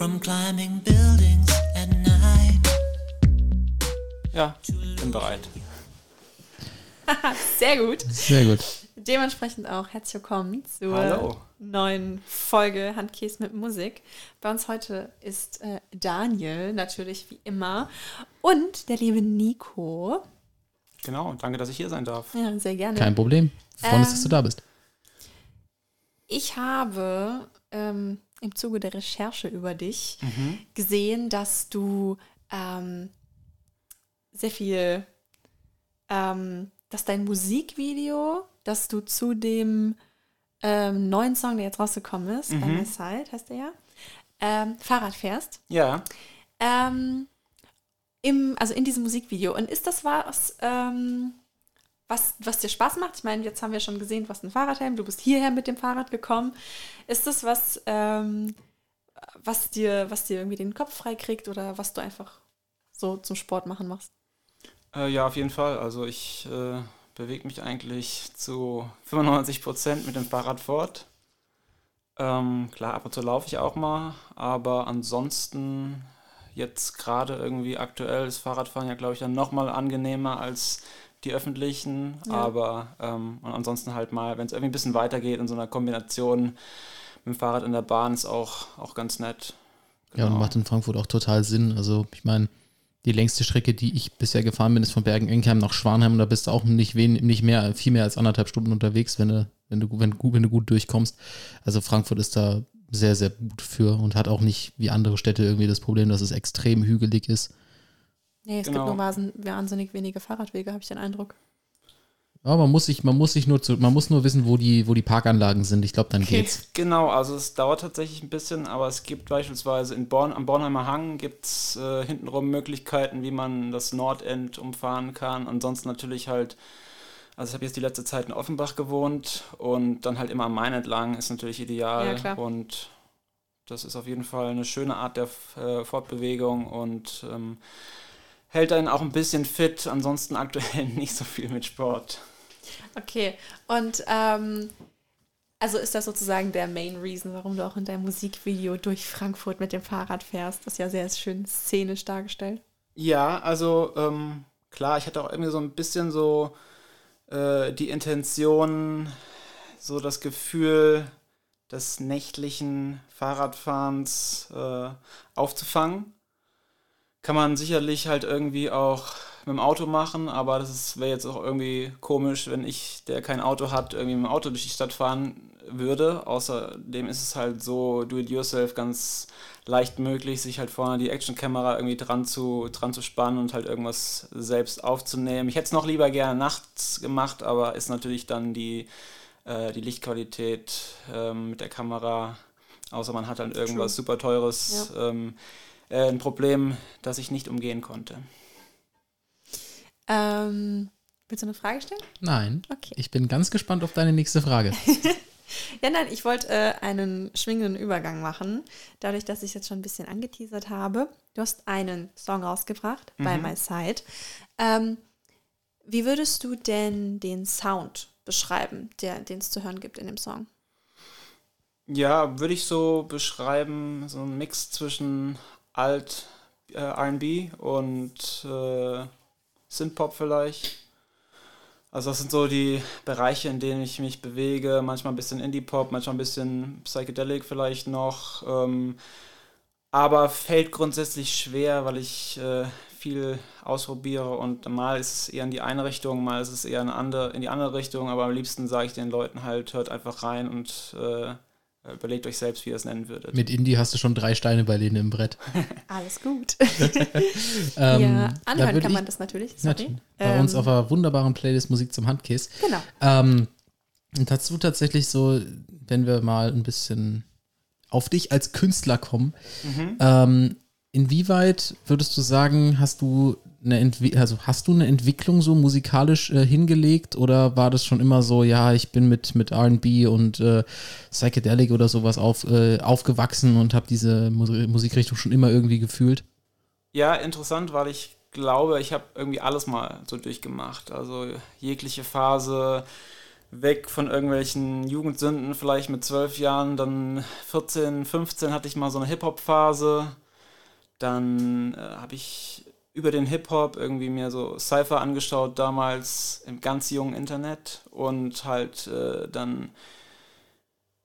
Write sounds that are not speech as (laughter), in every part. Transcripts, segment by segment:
from climbing buildings at night. Ja, bin bereit. (laughs) Sehr gut. Sehr gut. Dementsprechend auch herzlich willkommen zur Hallo. neuen Folge Handkäse mit Musik. Bei uns heute ist äh, Daniel, natürlich wie immer, und der liebe Nico. Genau, danke, dass ich hier sein darf. Ja, sehr gerne. Kein Problem. Freuen uns, Ähm, dass du da bist. Ich habe ähm, im Zuge der Recherche über dich Mhm. gesehen, dass du ähm, sehr viel, ähm, dass dein Musikvideo, dass du zu dem ähm, neuen Song, der jetzt rausgekommen ist, Mhm. By My Side heißt der ja, ähm, Fahrrad fährst. Ja, Ähm, im, also in diesem Musikvideo. Und ist das was, ähm, was, was dir Spaß macht? Ich meine, jetzt haben wir schon gesehen, was ein Fahrradhelm. Du bist hierher mit dem Fahrrad gekommen. Ist das was, ähm, was dir, was dir irgendwie den Kopf frei kriegt oder was du einfach so zum Sport machen machst? äh, ja, auf jeden Fall. Also ich äh, bewege mich eigentlich zu 95 Prozent mit dem Fahrrad fort. Ähm, klar, ab und zu laufe ich auch mal, aber ansonsten jetzt gerade irgendwie aktuell ist Fahrradfahren ja, glaube ich, dann nochmal angenehmer als die öffentlichen. Ja. Aber ähm, und ansonsten halt mal, wenn es irgendwie ein bisschen weitergeht in so einer Kombination mit dem Fahrrad in der Bahn ist auch, auch ganz nett. Ja, und macht in Frankfurt auch total Sinn. Also, ich meine, die längste Strecke, die ich bisher gefahren bin, ist von Bergen-Enkheim nach Schwanheim. Und da bist du auch nicht, wen, nicht mehr, viel mehr als anderthalb Stunden unterwegs, wenn du, wenn du, wenn, gut- wenn du gut durchkommst. Also, Frankfurt ist da sehr, sehr gut für und hat auch nicht wie andere Städte irgendwie das Problem, dass es extrem hügelig ist. Nee, es Genau. gibt nur wahnsinnig wenige Fahrradwege, habe ich den Eindruck. Aber man muss sich, man muss sich nur zu, man muss nur wissen, wo die, wo die Parkanlagen sind. Ich glaube, dann Okay. geht's. Genau, also es dauert tatsächlich ein bisschen, aber es gibt beispielsweise in Born, am Bornheimer Hang gibt es äh, hintenrum Möglichkeiten, wie man das Nordend umfahren kann. Ansonsten natürlich halt, also ich habe jetzt die letzte Zeit in Offenbach gewohnt und dann halt immer am Main entlang ist natürlich ideal. Ja, klar. Und das ist auf jeden Fall eine schöne Art der äh, Fortbewegung und ähm, hält einen auch ein bisschen fit. Ansonsten aktuell (laughs) nicht so viel mit Sport. Okay, und ähm, also ist das sozusagen der Main Reason, warum du auch in deinem Musikvideo durch Frankfurt mit dem Fahrrad fährst? Das ist ja sehr schön szenisch dargestellt. Ja, also ähm, klar, ich hatte auch irgendwie so ein bisschen so äh, die Intention, so das Gefühl des nächtlichen Fahrradfahrens äh, aufzufangen. Kann man sicherlich halt irgendwie auch mit dem Auto machen, aber das wäre jetzt auch irgendwie komisch, wenn ich, der kein Auto hat, irgendwie mit dem Auto durch die Stadt fahren würde. Außerdem ist es halt so do-it-yourself ganz leicht möglich, sich halt vorne die Actionkamera irgendwie dran zu, dran zu spannen und halt irgendwas selbst aufzunehmen. Ich hätte es noch lieber gerne nachts gemacht, aber ist natürlich dann die, äh, die Lichtqualität ähm, mit der Kamera, außer man hat dann irgendwas super teures, ähm, äh, ein Problem, das ich nicht umgehen konnte. Ähm, willst du eine Frage stellen? Nein. Okay. Ich bin ganz gespannt auf deine nächste Frage. (laughs) Ja, nein, ich wollte äh, einen schwingenden Übergang machen, dadurch, dass ich jetzt schon ein bisschen angeteasert habe. Du hast einen Song rausgebracht, By My Side. Ähm, wie würdest du denn den Sound beschreiben, der- den es zu hören gibt in dem Song? Ja, würde ich so beschreiben, so ein Mix zwischen Alt äh, RB und äh, Synthpop vielleicht. Also das sind so die Bereiche, in denen ich mich bewege. Manchmal ein bisschen Indie-Pop, manchmal ein bisschen Psychedelic vielleicht noch. Ähm, aber fällt grundsätzlich schwer, weil ich äh, viel ausprobiere und mal ist es eher in die eine Richtung, mal ist es eher in, andere, in die andere Richtung. Aber am liebsten sage ich den Leuten halt, hört einfach rein und äh, überlegt euch selbst, wie ihr es nennen würdet. Mit Indie hast du schon drei Steine bei denen im Brett. (laughs) Alles gut. (laughs) Ähm, ja, da anhören würd kann ich- man das natürlich. Sorry. Natürlich. Bei uns Ähm, auf einer wunderbaren Playlist Musik zum Handkiss. Genau. Ähm, und dazu tatsächlich so, wenn wir mal ein bisschen auf dich als Künstler kommen, Mhm. ähm, inwieweit würdest du sagen, hast du eine Entwi also hast du eine Entwicklung so musikalisch äh, hingelegt oder war das schon immer so, ja, ich bin mit, mit RB und äh, Psychedelic oder sowas auf, äh, aufgewachsen und habe diese Mus Musikrichtung schon immer irgendwie gefühlt? Ja, interessant, weil ich glaube, ich habe irgendwie alles mal so durchgemacht. Also jegliche Phase weg von irgendwelchen Jugendsünden, vielleicht mit zwölf Jahren, dann 14, 15 hatte ich mal so eine Hip-Hop-Phase. Dann äh, habe ich über den Hip-Hop irgendwie mir so Cypher angeschaut, damals im ganz jungen Internet und halt äh, dann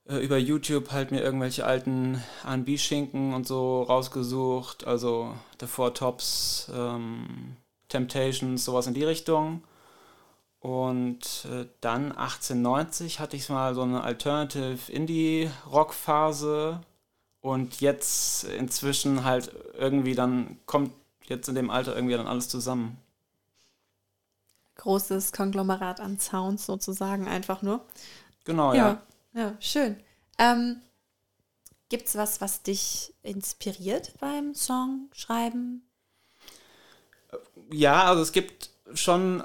äh, über YouTube halt mir irgendwelche alten R&B-Schinken und so rausgesucht, also The Four Tops, ähm, Temptations, sowas in die Richtung. Und äh, dann 1890 hatte ich mal so eine Alternative Indie Rock Phase und jetzt inzwischen halt irgendwie dann kommt jetzt in dem Alter irgendwie dann alles zusammen. Großes Konglomerat an Sounds sozusagen einfach nur. Genau, ja. Ja, ja schön. Ähm, Gibt es was, was dich inspiriert beim Songschreiben? Ja, also es gibt schon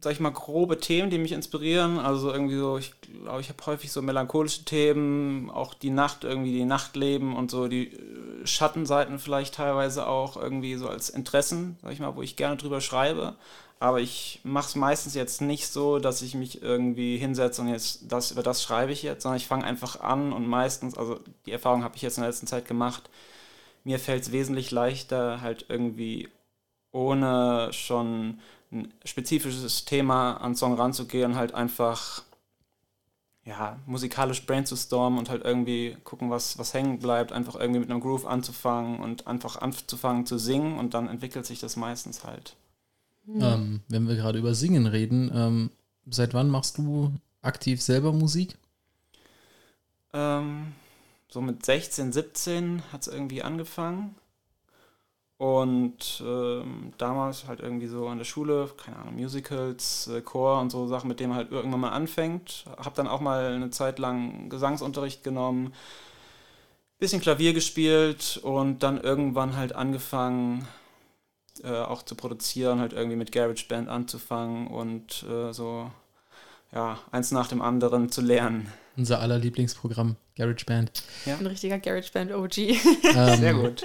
sag ich mal, grobe Themen, die mich inspirieren. Also irgendwie so, ich glaube, ich habe häufig so melancholische Themen, auch die Nacht, irgendwie die Nachtleben und so die äh, Schattenseiten vielleicht teilweise auch irgendwie so als Interessen, sag ich mal, wo ich gerne drüber schreibe. Aber ich mache es meistens jetzt nicht so, dass ich mich irgendwie hinsetze und jetzt das über das schreibe ich jetzt, sondern ich fange einfach an und meistens, also die Erfahrung habe ich jetzt in der letzten Zeit gemacht, mir fällt es wesentlich leichter, halt irgendwie ohne schon ein spezifisches Thema an Song ranzugehen, halt einfach ja, musikalisch brainstormen und halt irgendwie gucken, was, was hängen bleibt, einfach irgendwie mit einem Groove anzufangen und einfach anzufangen zu singen und dann entwickelt sich das meistens halt. Mhm. Ähm, wenn wir gerade über Singen reden, ähm, seit wann machst du aktiv selber Musik? Ähm, so mit 16, 17 hat es irgendwie angefangen. Und ähm, damals halt irgendwie so an der Schule, keine Ahnung, Musicals, äh, Chor und so Sachen, mit denen man halt irgendwann mal anfängt. Hab dann auch mal eine Zeit lang Gesangsunterricht genommen, bisschen Klavier gespielt und dann irgendwann halt angefangen, äh, auch zu produzieren, halt irgendwie mit GarageBand anzufangen und äh, so, ja, eins nach dem anderen zu lernen. Unser aller Lieblingsprogramm, GarageBand. Ja. Ein richtiger GarageBand-OG. Ähm, Sehr gut.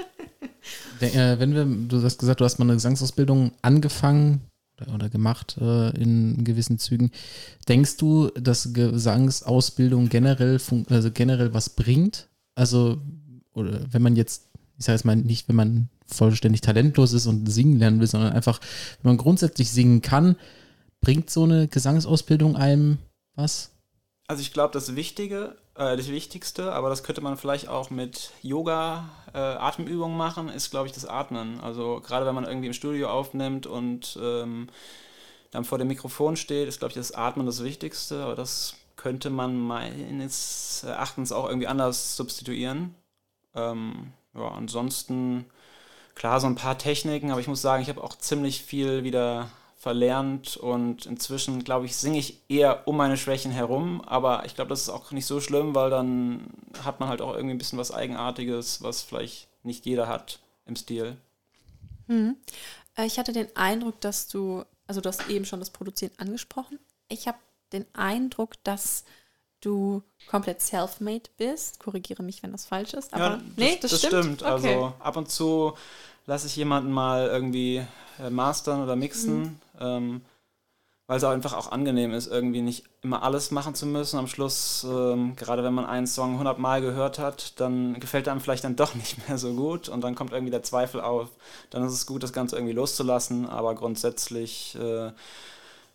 Äh, wenn wir, du hast gesagt, du hast mal eine Gesangsausbildung angefangen oder, gemacht äh, in gewissen Zügen. Denkst du, dass Gesangsausbildung generell, also generell was bringt? Also, oder wenn man jetzt, ich sage jetzt mal nicht, wenn man vollständig talentlos ist und singen lernen will, sondern einfach, wenn man grundsätzlich singen kann, bringt so eine Gesangsausbildung einem was? Also ich glaube, das Wichtige, äh, das Wichtigste, aber das könnte man vielleicht auch mit Yoga, äh, Atemübungen machen, ist, glaube ich, das Atmen. Also gerade wenn man irgendwie im Studio aufnimmt und ähm, dann vor dem Mikrofon steht, ist, glaube ich, das Atmen das Wichtigste. Aber das könnte man meines Erachtens auch irgendwie anders substituieren. Ähm, ja, ansonsten, klar, so ein paar Techniken, aber ich muss sagen, ich habe auch ziemlich viel wieder verlernt und inzwischen, glaube ich, singe ich eher um meine Schwächen herum, aber ich glaube, das ist auch nicht so schlimm, weil dann hat man halt auch irgendwie ein bisschen was Eigenartiges, was vielleicht nicht jeder hat im Stil. Hm. Ich hatte den Eindruck, dass du, also du hast eben schon das Produzieren angesprochen. Ich habe den Eindruck, dass du komplett self-made bist. Korrigiere mich, wenn das falsch ist. Aber ja, das, nee, das, das stimmt. stimmt. Also okay. Also ab und zu lasse ich jemanden mal irgendwie äh, mastern oder mixen. Mhm ähm, weil es einfach auch angenehm ist, irgendwie nicht immer alles machen zu müssen. Am Schluss, ähm, gerade wenn man einen Song 100 Mal gehört hat, dann gefällt einem vielleicht dann (laughs) doch nicht mehr so gut und dann kommt irgendwie der Zweifel auf. Dann ist es gut, das Ganze irgendwie loszulassen, aber grundsätzlich äh,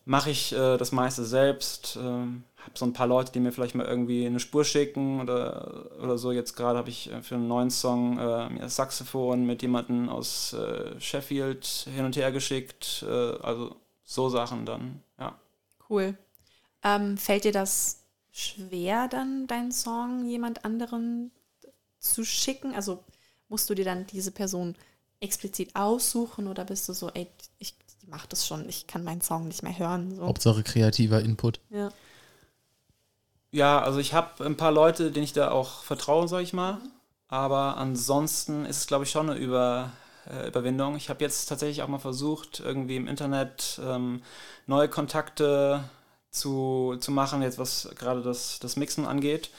mache ich äh, das meiste selbst. Äh, habe so ein paar Leute, die mir vielleicht mal irgendwie eine Spur schicken oder, oder so. Jetzt gerade habe ich äh, für einen neuen Song äh, Saxophon mit jemandem aus äh, Sheffield hin und her geschickt. Äh, also so Sachen dann, ja. Cool. Ähm, fällt dir das schwer, dann deinen Song jemand anderen zu schicken? Also musst du dir dann diese Person explizit aussuchen oder bist du so, ey, ich mach das schon, ich kann meinen Song nicht mehr hören? So. Hauptsache kreativer Input. Ja. Ja, also ich habe ein paar Leute, denen ich da auch vertraue, sag ich mal. Aber ansonsten ist es, glaube ich, schon eine Über, äh, Überwindung. Ich habe jetzt tatsächlich auch mal versucht, irgendwie im Internet ähm, neue Kontakte zu, zu machen, jetzt was gerade das, das Mixen angeht.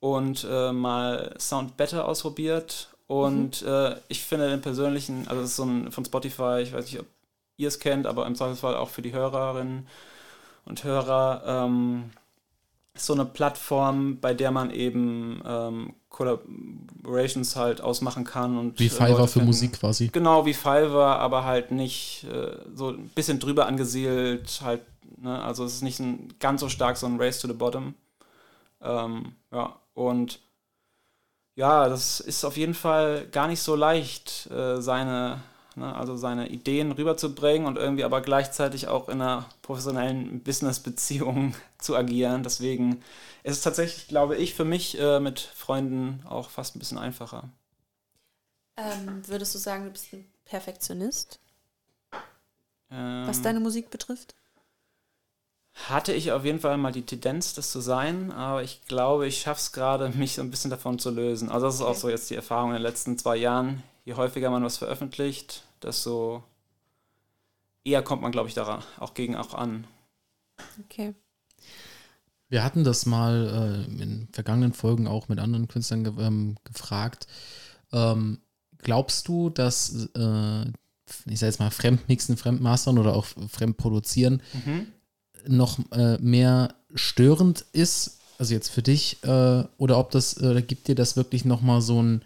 Und äh, mal Sound Better ausprobiert. Und mhm. äh, ich finde den persönlichen, also das ist so ein von Spotify, ich weiß nicht, ob ihr es kennt, aber im Zweifelsfall auch für die Hörerinnen und Hörer. Ähm, so eine Plattform, bei der man eben ähm, Collaborations halt ausmachen kann. Und, Wie äh, Fiverr Leute für finden. Musik quasi. Genau, wie Fiverr, aber halt nicht äh, so ein bisschen drüber angesiedelt. Halt, ne? Also es ist nicht ein, ganz so stark so ein Race to the Bottom. Ähm, ja, und ja, das ist auf jeden Fall gar nicht so leicht, äh, seine, ne, also seine Ideen rüberzubringen und irgendwie aber gleichzeitig auch in einer professionellen Business-Beziehung (laughs) zu agieren. Deswegen ist es tatsächlich, glaube ich, für mich äh, mit Freunden auch fast ein bisschen einfacher. Ähm, würdest du sagen, du bist ein Perfektionist, Ähm, was deine Musik betrifft? Hatte ich auf jeden Fall mal die Tendenz, das zu sein, aber ich glaube, ich schaffe es gerade, (laughs) mich so ein bisschen davon zu lösen. Also das ist auch Okay. so jetzt die Erfahrung in den letzten zwei Jahren. Je häufiger man was veröffentlicht, desto eher kommt man, glaube ich, daran auch gegen auch an. Okay. Wir hatten das mal äh, in vergangenen Folgen auch mit anderen Künstlern ge ähm, gefragt. Ähm, glaubst du, dass, äh, ich sage jetzt mal, Fremdmixen, Fremdmastern oder auch Fremdproduzieren noch äh, mehr störend ist? Also jetzt für dich, äh, oder ob das, äh, gibt dir das wirklich nochmal so ein,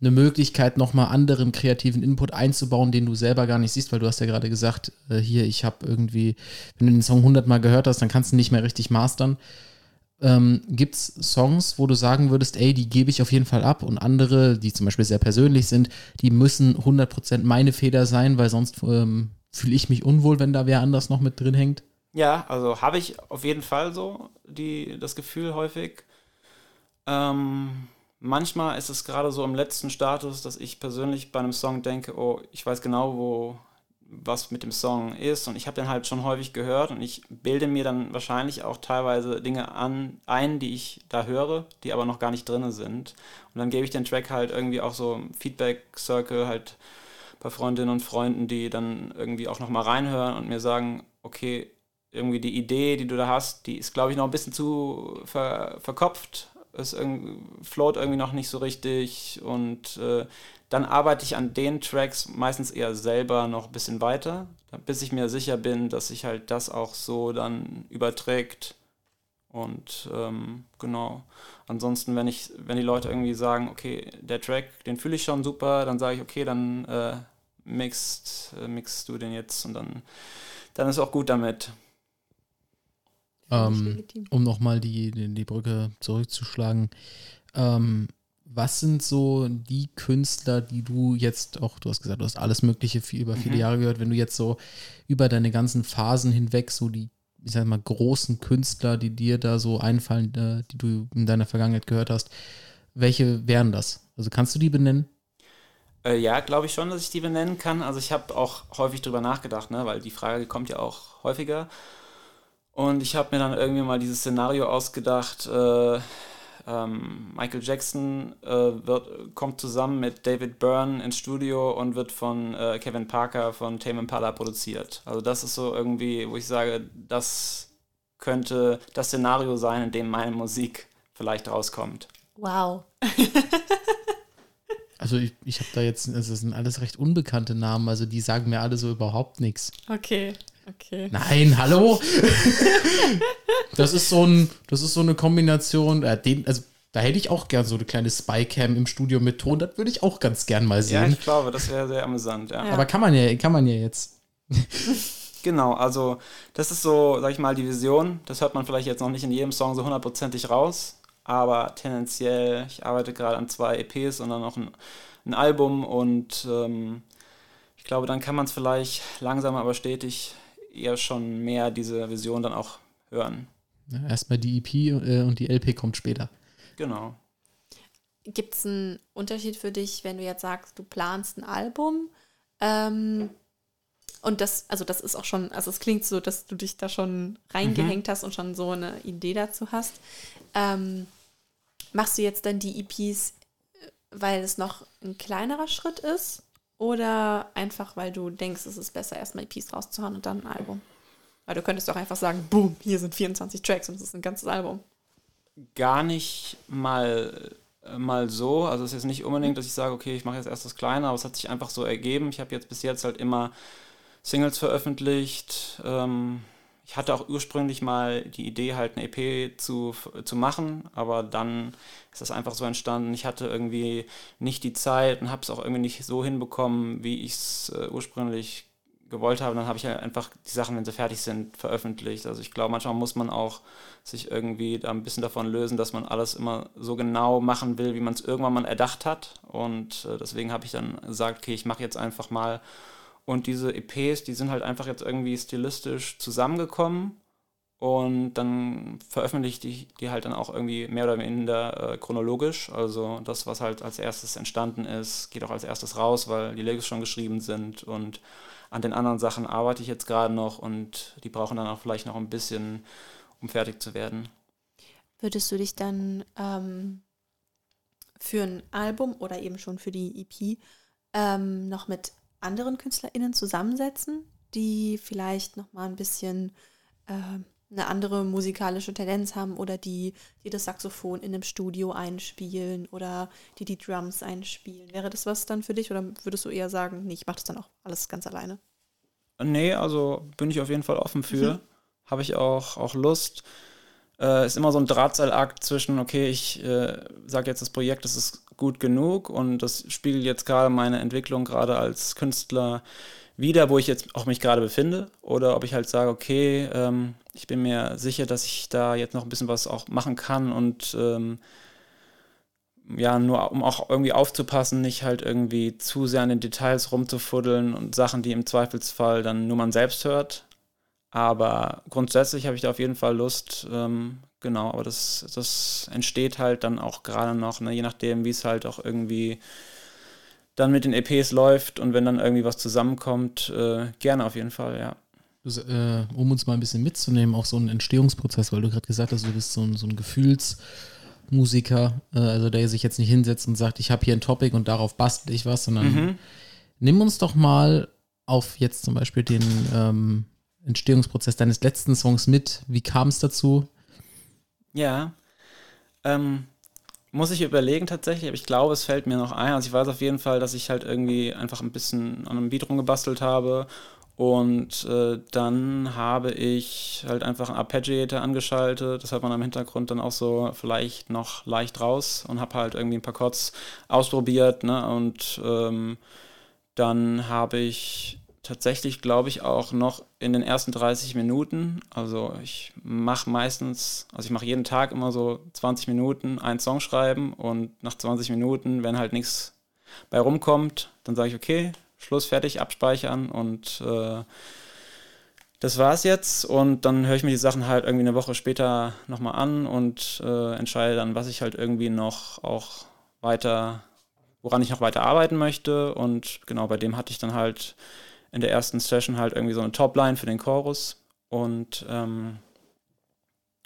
eine Möglichkeit, nochmal anderen kreativen Input einzubauen, den du selber gar nicht siehst, weil du hast ja gerade gesagt, äh, hier, ich habe irgendwie, wenn du den Song 100 Mal gehört hast, dann kannst du nicht mehr richtig mastern. Ähm, Gibt es Songs, wo du sagen würdest, ey, die gebe ich auf jeden Fall ab und andere, die zum Beispiel sehr persönlich sind, die müssen 100% meine Feder sein, weil sonst ähm, fühle ich mich unwohl, wenn da wer anders noch mit drin hängt? Ja, also habe ich auf jeden Fall so die, das Gefühl häufig. Ähm, manchmal ist es gerade so im letzten Status, dass ich persönlich bei einem Song denke, oh, ich weiß genau, wo was mit dem Song ist und ich habe den halt schon häufig gehört und ich bilde mir dann wahrscheinlich auch teilweise Dinge an, ein, die ich da höre, die aber noch gar nicht drin sind. Und dann gebe ich den Track halt irgendwie auch so im Feedback-Circle halt bei Freundinnen und Freunden, die dann irgendwie auch nochmal reinhören und mir sagen, okay, irgendwie die Idee, die du da hast, die ist, glaube ich, noch ein bisschen zu ver verkopft. Es float irgendwie noch nicht so richtig und äh, dann arbeite ich an den Tracks meistens eher selber noch ein bisschen weiter, bis ich mir sicher bin, dass sich halt das auch so dann überträgt. Und ähm, genau. Ansonsten, wenn ich, wenn die Leute irgendwie sagen, okay, der Track, den fühle ich schon super, dann sage ich, okay, dann äh, mixt, äh, mixst du den jetzt und dann, dann ist auch gut damit. Ähm, um nochmal die, die, die Brücke zurückzuschlagen. Ähm, was sind so die Künstler, die du jetzt auch, du hast gesagt, du hast alles Mögliche viel, über viele Mhm. Jahre gehört, wenn du jetzt so über deine ganzen Phasen hinweg so die, ich sag mal, großen Künstler, die dir da so einfallen, äh, die du in deiner Vergangenheit gehört hast, welche wären das? Also kannst du die benennen? Äh, ja, glaube ich schon, dass ich die benennen kann. Also ich habe auch häufig drüber nachgedacht, ne? weil die Frage kommt ja auch häufiger. Und ich habe mir dann irgendwie mal dieses Szenario ausgedacht. Äh, ähm, Michael Jackson äh, wird, kommt zusammen mit David Byrne ins Studio und wird von äh, Kevin Parker von Tame Impala produziert. Also das ist so irgendwie, wo ich sage, das könnte das Szenario sein, in dem meine Musik vielleicht rauskommt. Wow. (laughs) Also ich, ich habe da jetzt, also das sind alles recht unbekannte Namen, also die sagen mir alle so überhaupt nichts. Okay. Okay. Nein, hallo? das ist so ein, das ist so eine Kombination, äh, den, also da hätte ich auch gern so eine kleine Spycam im Studio mit Ton, das würde ich auch ganz gern mal Ja, sehen. ich glaube, das wäre sehr amüsant. Ja. Ja. Aber kann man ja, kann man ja jetzt. Genau, also das ist so, sag ich mal, die Vision. Das hört man vielleicht jetzt noch nicht in jedem Song so hundertprozentig raus, aber tendenziell, ich arbeite gerade an zwei EPs und dann noch ein, ein Album und ähm, ich glaube, dann kann man es vielleicht langsam aber stetig eher schon mehr diese Vision dann auch hören. Ja, erstmal die EP äh, und die LP kommt später. Genau. Gibt es einen Unterschied für dich, wenn du jetzt sagst, du planst ein Album? Ähm, und das, also das ist auch schon, also es klingt so, dass du dich da schon reingehängt hast und schon so eine Idee dazu hast. Ähm, machst du jetzt dann die EPs, äh, weil es noch ein kleinerer Schritt ist? Oder einfach, weil du denkst, es ist besser, erstmal EPs rauszuhauen und dann ein Album? Weil du könntest doch einfach sagen, boom, hier sind 24 Tracks und es ist ein ganzes Album. gar nicht mal, äh, mal so. Also es ist jetzt nicht unbedingt, dass ich sage, okay, ich mache jetzt erst das Kleine, aber es hat sich einfach so ergeben. Ich habe jetzt bis jetzt halt immer Singles veröffentlicht. Ähm, ich hatte auch ursprünglich mal die Idee, halt eine EP zu, zu machen, aber dann ist das einfach so entstanden. Ich hatte irgendwie nicht die Zeit und habe es auch irgendwie nicht so hinbekommen, wie ich es äh, ursprünglich gewollt habe. Dann habe ich halt einfach die Sachen, wenn sie fertig sind, veröffentlicht. Also ich glaube, manchmal muss man auch sich irgendwie da ein bisschen davon lösen, dass man alles immer so genau machen will, wie man es irgendwann mal erdacht hat. Und äh, deswegen habe ich dann gesagt, okay, ich mache jetzt einfach mal und diese EPs, die sind halt einfach jetzt irgendwie stilistisch zusammengekommen. Und dann veröffentliche ich die halt dann auch irgendwie mehr oder minder äh, chronologisch. Also das, was halt als erstes entstanden ist, geht auch als erstes raus, weil die Lyrics schon geschrieben sind. Und an den anderen Sachen arbeite ich jetzt gerade noch und die brauchen dann auch vielleicht noch ein bisschen, um fertig zu werden. Würdest du dich dann ähm, für ein Album oder eben schon für die EP ähm, noch mit anderen KünstlerInnen zusammensetzen, die vielleicht nochmal ein bisschen äh, eine andere musikalische Tendenz haben oder die, die das Saxophon in einem Studio einspielen oder die die Drums einspielen. Wäre das was dann für dich oder würdest du eher sagen, nee, ich mache das dann auch alles ganz alleine? Nee, also bin ich auf jeden Fall offen für. Mhm. Habe ich auch, auch Lust. Äh, ist immer so ein Drahtseilakt zwischen, okay, ich äh, sage jetzt, das Projekt das ist gut genug und das spiegelt jetzt gerade meine Entwicklung gerade als Künstler wieder, wo ich jetzt auch mich gerade befinde. Oder ob ich halt sage, okay, ähm, ich bin mir sicher, dass ich da jetzt noch ein bisschen was auch machen kann und ähm, ja, nur um auch irgendwie aufzupassen, nicht halt irgendwie zu sehr an den Details rumzufuddeln und Sachen, die im Zweifelsfall dann nur man selbst hört. Aber grundsätzlich habe ich da auf jeden Fall Lust, ähm, genau, aber das, das entsteht halt dann auch gerade noch, ne, je nachdem, wie es halt auch irgendwie dann mit den EPs läuft und wenn dann irgendwie was zusammenkommt, äh, gerne auf jeden Fall, ja. Äh, um uns mal ein bisschen mitzunehmen, auch so einen Entstehungsprozess, weil du gerade gesagt hast, du bist so ein, so ein Gefühlsmusiker, äh, also der sich jetzt nicht hinsetzt und sagt, ich habe hier ein Topic und darauf bastel ich was, sondern mhm. nimm uns doch mal auf jetzt zum Beispiel den ähm, Entstehungsprozess deines letzten Songs mit? Wie kam es dazu? Ja, ähm, muss ich überlegen tatsächlich, aber ich glaube, es fällt mir noch ein. Also ich weiß auf jeden Fall, dass ich halt irgendwie einfach ein bisschen an einem Beat rumgebastelt habe und äh, dann habe ich halt einfach einen Arpeggiator angeschaltet. Das hat man am Hintergrund dann auch so vielleicht noch leicht raus und habe halt irgendwie ein paar Chords ausprobiert. Ne? Und ähm, dann habe ich tatsächlich, glaube ich, auch noch in den ersten 30 Minuten. Also ich mache meistens, also ich mache jeden Tag immer so 20 Minuten einen Song schreiben und nach 20 Minuten, wenn halt nichts bei rumkommt, dann sage ich, okay, Schluss, fertig, abspeichern und äh, das war's jetzt. Und dann höre ich mir die Sachen halt irgendwie eine Woche später nochmal an und äh, entscheide dann, was ich halt irgendwie noch auch weiter, woran ich noch weiter arbeiten möchte. Und genau bei dem hatte ich dann halt in der ersten Session halt irgendwie so eine Topline für den Chorus. Und ähm,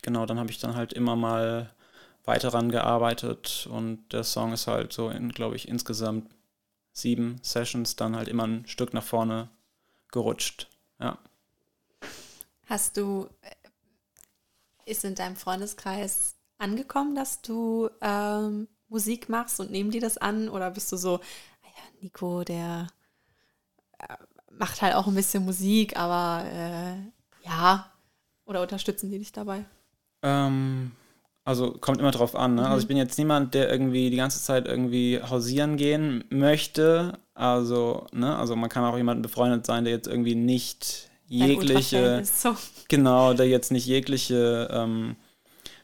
genau, dann habe ich dann halt immer mal weiter ran gearbeitet und der Song ist halt so in, glaube ich, insgesamt sieben Sessions dann halt immer ein Stück nach vorne gerutscht. Ja. Hast du, äh, ist in deinem Freundeskreis angekommen, dass du ähm, Musik machst und nehmen die das an? Oder bist du so, ah ja, Nico, der äh, macht halt auch ein bisschen Musik, aber äh, ja. Oder unterstützen die dich dabei? Ähm, also kommt immer drauf an. Ne? Mhm. Also ich bin jetzt niemand, der irgendwie die ganze Zeit irgendwie hausieren gehen möchte. Also, ne, also man kann auch jemanden befreundet sein, der jetzt irgendwie nicht jegliche, so. (laughs) genau, der jetzt nicht jegliche ähm,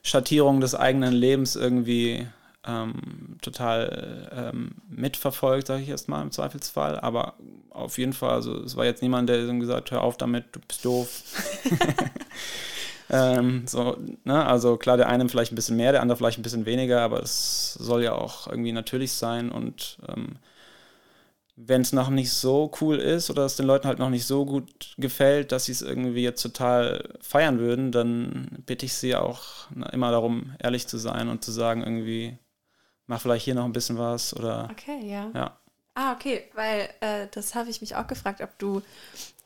Schattierung des eigenen Lebens irgendwie ähm, total ähm, mitverfolgt, sage ich jetzt mal im Zweifelsfall. Aber auf jeden Fall, also es war jetzt niemand, der gesagt hör auf damit, du bist doof. (laughs) (laughs) ähm, so, ne? Also klar, der eine vielleicht ein bisschen mehr, der andere vielleicht ein bisschen weniger, aber es soll ja auch irgendwie natürlich sein und ähm, wenn es noch nicht so cool ist oder es den Leuten halt noch nicht so gut gefällt, dass sie es irgendwie jetzt total feiern würden, dann bitte ich sie auch na, immer darum, ehrlich zu sein und zu sagen, irgendwie, mach vielleicht hier noch ein bisschen was oder. Okay, ja. Ja. Ah, okay, weil äh, das habe ich mich auch gefragt, ob du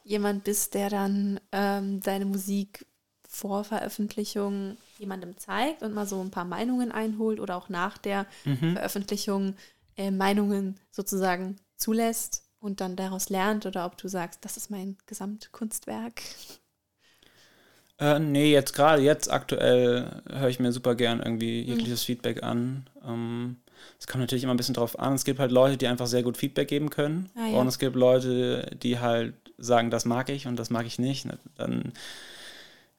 jemand bist, der dann ähm, deine Musik vor Veröffentlichung jemandem zeigt und mal so ein paar Meinungen einholt oder auch nach der mhm. Veröffentlichung äh, Meinungen sozusagen zulässt und dann daraus lernt oder ob du sagst, das ist mein Gesamtkunstwerk. Äh, nee, jetzt gerade, jetzt aktuell höre ich mir super gern irgendwie jegliches Feedback an. Ähm, es kommt natürlich immer ein bisschen drauf an. Es gibt halt Leute, die einfach sehr gut Feedback geben können. Ah, ja. Und es gibt Leute, die halt sagen, das mag ich und das mag ich nicht. Dann,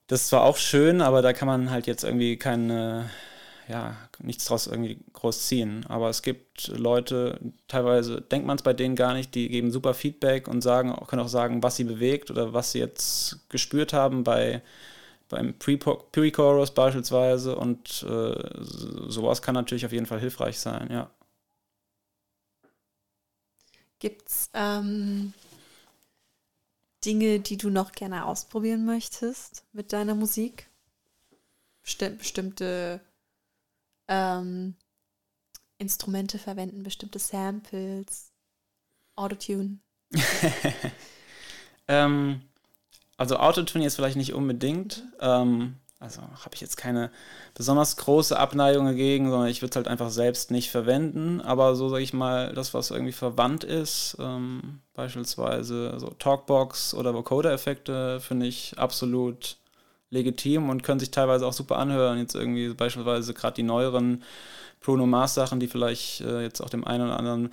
das ist zwar auch schön, aber da kann man halt jetzt irgendwie keine, ja, nichts draus irgendwie groß ziehen. Aber es gibt Leute, teilweise denkt man es bei denen gar nicht, die geben super Feedback und sagen, können auch sagen, was sie bewegt oder was sie jetzt gespürt haben bei beim Pre- Pre-Chorus beispielsweise und äh, so- sowas kann natürlich auf jeden Fall hilfreich sein, ja. Gibt es ähm, Dinge, die du noch gerne ausprobieren möchtest mit deiner Musik? Besti bestimmte ähm, Instrumente verwenden, bestimmte Samples, Autotune. (laughs) Ähm, also Autotune jetzt vielleicht nicht unbedingt. Ähm, also habe ich jetzt keine besonders große Abneigung dagegen, sondern ich würde es halt einfach selbst nicht verwenden. Aber so sage ich mal, das, was irgendwie verwandt ist, ähm, beispielsweise so Talkbox oder Vocoder-Effekte, finde ich absolut legitim und können sich teilweise auch super anhören. Jetzt irgendwie beispielsweise gerade die neueren Bruno Mars Sachen, die vielleicht äh, jetzt auch dem einen oder anderen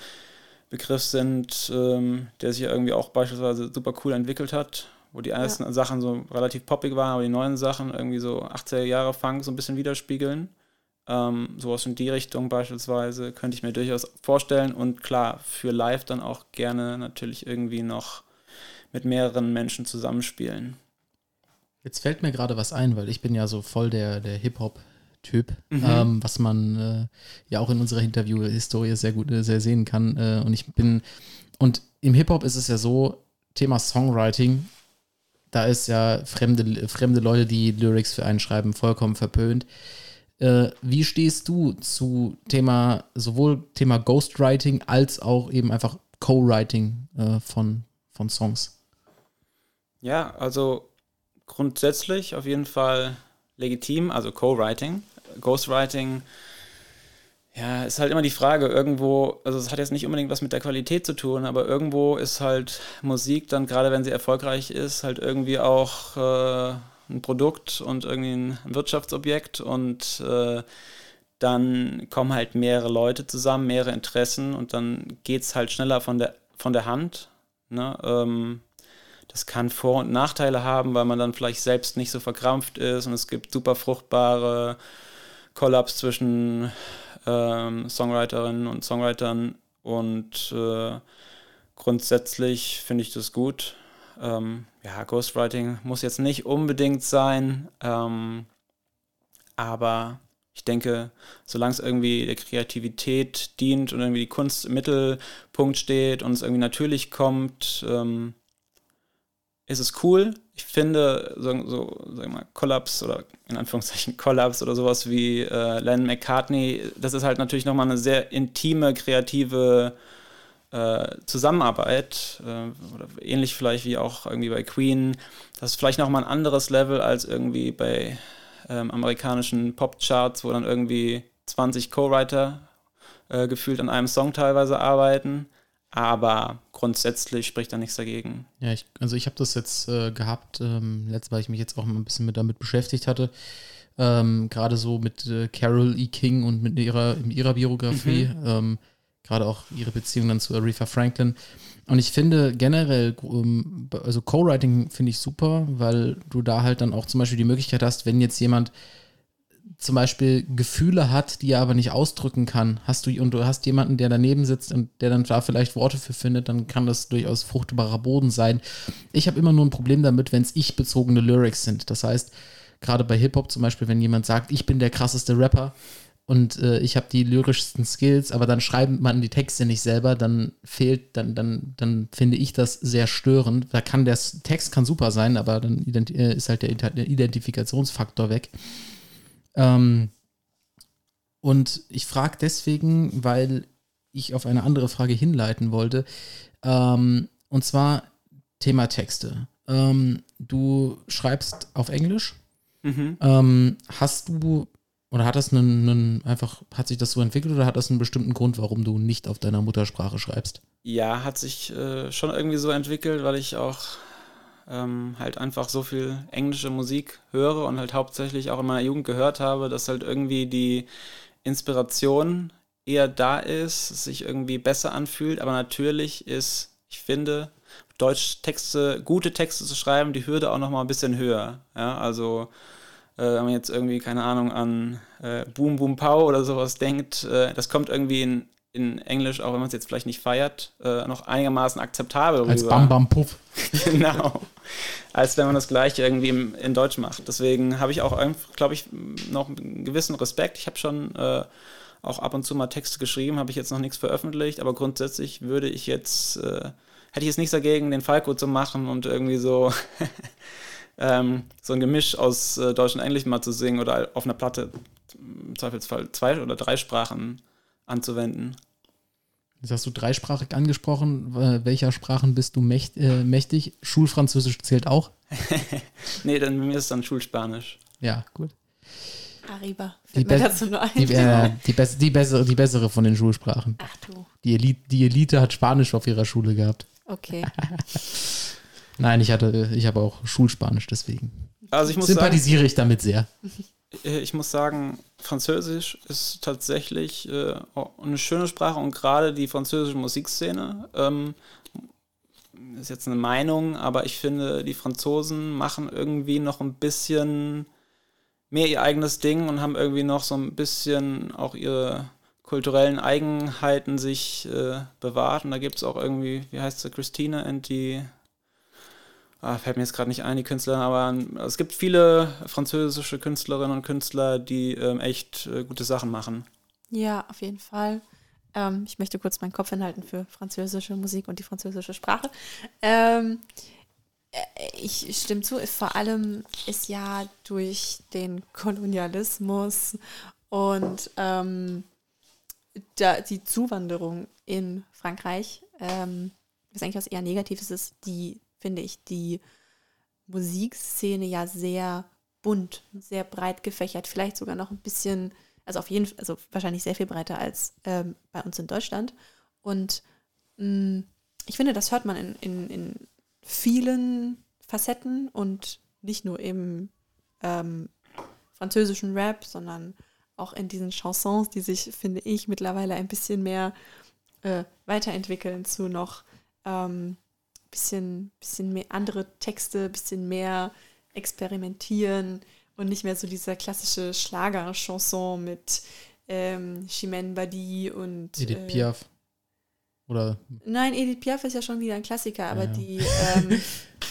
Begriff sind, ähm, der sich ja irgendwie auch beispielsweise super cool entwickelt hat, wo die ersten Sachen so relativ poppig waren, aber die neuen Sachen irgendwie so 80er Jahre Funk so ein bisschen widerspiegeln. Ähm, sowas in die Richtung beispielsweise könnte ich mir durchaus vorstellen und klar, für live dann auch gerne natürlich irgendwie noch mit mehreren Menschen zusammenspielen. Jetzt fällt mir gerade was ein, weil ich bin ja so voll der, der Hip-Hop-Typ, Mhm. ähm, was man äh, ja auch in unserer Interview-Historie sehr gut äh, sehr sehen kann. Äh, und ich bin, und im Hip-Hop ist es ja so, Thema Songwriting, da ist ja fremde, fremde Leute, die Lyrics für einen schreiben, vollkommen verpönt. Äh, wie stehst du zu Thema, sowohl Thema Ghostwriting als auch eben einfach Co-Writing äh, von, von Songs? Ja, also grundsätzlich auf jeden Fall legitim, also Co-Writing. Ghostwriting, ja, ist halt immer die Frage, irgendwo, also es hat jetzt nicht unbedingt was mit der Qualität zu tun, aber irgendwo ist halt Musik dann, gerade wenn sie erfolgreich ist, halt irgendwie auch äh, ein Produkt und irgendwie ein Wirtschaftsobjekt und äh, dann kommen halt mehrere Leute zusammen, mehrere Interessen und dann geht es halt schneller von der, von der Hand. Ne? Ähm, das kann Vor- und Nachteile haben, weil man dann vielleicht selbst nicht so verkrampft ist und es gibt super fruchtbare Kollaps zwischen ähm, Songwriterinnen und Songwritern und äh, grundsätzlich finde ich das gut. Ähm, ja, Ghostwriting muss jetzt nicht unbedingt sein, ähm, aber ich denke, solange es irgendwie der Kreativität dient und irgendwie die Kunst im Mittelpunkt steht und es irgendwie natürlich kommt, ähm, ist es cool. Ich finde, so, so sag mal, Collabs oder in Anführungszeichen Collabs oder sowas wie äh, Lennon McCartney, das ist halt natürlich nochmal eine sehr intime, kreative äh, Zusammenarbeit. Äh, oder ähnlich vielleicht wie auch irgendwie bei Queen. Das ist vielleicht nochmal ein anderes Level als irgendwie bei ähm, amerikanischen Popcharts, wo dann irgendwie 20 Co-Writer äh, gefühlt an einem Song teilweise arbeiten. Aber grundsätzlich spricht da nichts dagegen. Ja, ich, also ich habe das jetzt äh, gehabt, ähm, letztes, weil ich mich jetzt auch mal ein bisschen mit damit beschäftigt hatte. Ähm, Gerade so mit äh, Carol E. King und mit ihrer, in ihrer Biografie. Ähm, Gerade auch ihre Beziehung dann zu Aretha Franklin. Und ich finde generell, ähm, also Co-Writing finde ich super, weil du da halt dann auch zum Beispiel die Möglichkeit hast, wenn jetzt jemand zum Beispiel Gefühle hat, die er aber nicht ausdrücken kann, hast du und du hast jemanden, der daneben sitzt und der dann da vielleicht Worte für findet, dann kann das durchaus fruchtbarer Boden sein. Ich habe immer nur ein Problem damit, wenn es ich-bezogene Lyrics sind. Das heißt, gerade bei Hip-Hop zum Beispiel, wenn jemand sagt, ich bin der krasseste Rapper und äh, ich habe die lyrischsten Skills, aber dann schreibt man die Texte nicht selber, dann fehlt, dann, dann, dann finde ich das sehr störend. Da kann der Text kann super sein, aber dann äh, ist halt der Identifikationsfaktor weg. Ähm, und ich frage deswegen, weil ich auf eine andere Frage hinleiten wollte. Ähm, und zwar Thema Texte. Ähm, du schreibst auf Englisch. Mhm. Ähm, hast du oder hat das einen, einen einfach, hat sich das so entwickelt oder hat das einen bestimmten Grund, warum du nicht auf deiner Muttersprache schreibst? Ja, hat sich äh, schon irgendwie so entwickelt, weil ich auch ähm, halt einfach so viel englische Musik höre und halt hauptsächlich auch in meiner Jugend gehört habe, dass halt irgendwie die Inspiration eher da ist, sich irgendwie besser anfühlt. Aber natürlich ist, ich finde, Deutsch-Texte, gute Texte zu schreiben, die Hürde auch noch mal ein bisschen höher. Ja, also äh, wenn man jetzt irgendwie, keine Ahnung, an äh, Boom Boom Pow oder sowas denkt, äh, das kommt irgendwie in, in Englisch, auch wenn man es jetzt vielleicht nicht feiert, äh, noch einigermaßen akzeptabel Als rüber. Bam Bam Puff. (laughs) genau. Als wenn man das gleiche irgendwie im, in Deutsch macht. Deswegen habe ich auch, glaube ich, noch einen gewissen Respekt. Ich habe schon äh, auch ab und zu mal Texte geschrieben, habe ich jetzt noch nichts veröffentlicht, aber grundsätzlich würde ich jetzt, äh, hätte ich jetzt nichts dagegen, den Falco zu machen und irgendwie so, (laughs) ähm, so ein Gemisch aus äh, Deutsch und Englisch mal zu singen oder auf einer Platte im Zweifelsfall zwei oder drei Sprachen anzuwenden. Jetzt hast du dreisprachig angesprochen. Welcher Sprachen bist du mächt, äh, mächtig? Schulfranzösisch zählt auch? (laughs) nee, dann bei mir ist es dann Schulspanisch. Ja, gut. Arriba. Die, be dazu nur ein. die, äh, die, bess die, bessere, die bessere von den Schulsprachen. Ach du. Die Elite, die Elite hat Spanisch auf ihrer Schule gehabt. Okay. (laughs) Nein, ich hatte, ich habe auch Schulspanisch, deswegen. Also ich muss sagen, Sympathisiere ich damit sehr. (laughs) Äh, ich muss sagen, Französisch ist tatsächlich äh, eine schöne Sprache und gerade die französische Musikszene ähm, ist jetzt eine Meinung, aber ich finde, die Franzosen machen irgendwie noch ein bisschen mehr ihr eigenes Ding und haben irgendwie noch so ein bisschen auch ihre kulturellen Eigenheiten sich äh, bewahrt. Und da gibt es auch irgendwie, wie heißt sie, Christina and die ah, fällt mir jetzt gerade nicht ein, die Künstler, aber ähm, es gibt viele französische Künstlerinnen und Künstler, die ähm, echt äh, gute Sachen machen. Ja, auf jeden Fall. Ähm, ich möchte kurz meinen Kopf hinhalten für französische Musik und die französische Sprache. Ähm, äh, ich stimme zu, vor allem ist ja durch den Kolonialismus und ähm, da, die Zuwanderung in Frankreich, ähm, was eigentlich was eher Negatives ist, die, finde ich, die Musikszene ja sehr bunt, sehr breit gefächert, vielleicht sogar noch ein bisschen, also auf jeden Fall, also wahrscheinlich sehr viel breiter als ähm, bei uns in Deutschland. Und mh, ich finde, das hört man in, in, in vielen Facetten und nicht nur im ähm, französischen Rap, sondern auch in diesen Chansons, die sich, finde ich, mittlerweile ein bisschen mehr äh, weiterentwickeln zu noch ähm, bisschen, bisschen mehr andere Texte, bisschen mehr experimentieren und nicht mehr so dieser klassische Schlager-Chanson mit ähm, Chimène Badi und Edith äh, Piaf. Oder Nein, Edith Piaf ist ja schon wieder ein Klassiker, aber Ja, die ähm,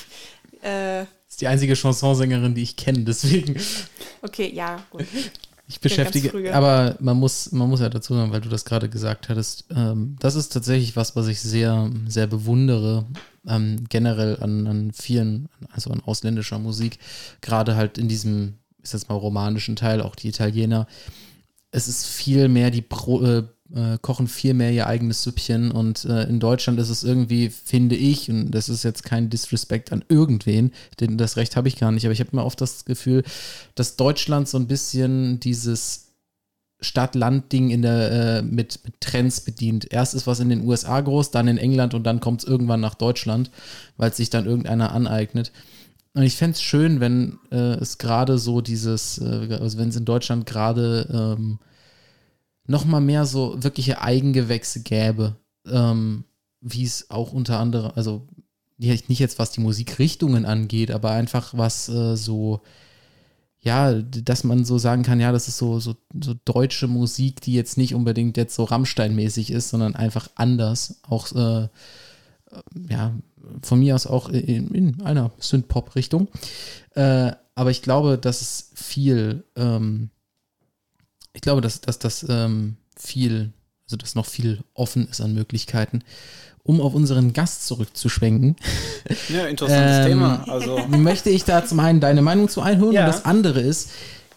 (laughs) äh, ist die einzige Chansonsängerin, die ich kenne, deswegen. okay, ja, gut. Ich beschäftige, aber man muss, man muss ja dazu sagen, weil du das gerade gesagt hattest, ähm, das ist tatsächlich was, was ich sehr, sehr bewundere, ähm, generell an, an vielen, also an ausländischer Musik, gerade halt in diesem, ist jetzt mal romanischen Teil, auch die Italiener. Es ist viel mehr, die Pro, äh, äh, kochen viel mehr ihr eigenes Süppchen und äh, in Deutschland ist es irgendwie, finde ich, und das ist jetzt kein Disrespect an irgendwen, denn das Recht habe ich gar nicht, aber ich habe immer oft das Gefühl, dass Deutschland so ein bisschen dieses Stadt-Land-Ding in der äh, mit, mit Trends bedient. Erst ist was in den USA groß, dann in England und dann kommt es irgendwann nach Deutschland, weil es sich dann irgendeiner aneignet. Und ich fände es schön, wenn äh, es gerade so dieses, äh, also wenn es in Deutschland gerade ähm, noch mal mehr so wirkliche Eigengewächse gäbe, ähm, wie es auch unter anderem, also nicht jetzt was die Musikrichtungen angeht, aber einfach was äh, so, ja, dass man so sagen kann, ja, das ist so, so, so deutsche Musik, die jetzt nicht unbedingt jetzt so Rammstein-mäßig ist, sondern einfach anders. Auch, äh, ja, von mir aus auch in, in einer Synth-Pop-Richtung. Äh, aber ich glaube, dass es viel, ähm, ich glaube, dass, dass das ähm, viel, also dass noch viel offen ist an Möglichkeiten. Um auf unseren Gast zurückzuschwenken, Ja, interessantes Ähm, Thema. Also, (laughs) möchte ich da zum einen deine Meinung zu einholen Ja. und das andere ist,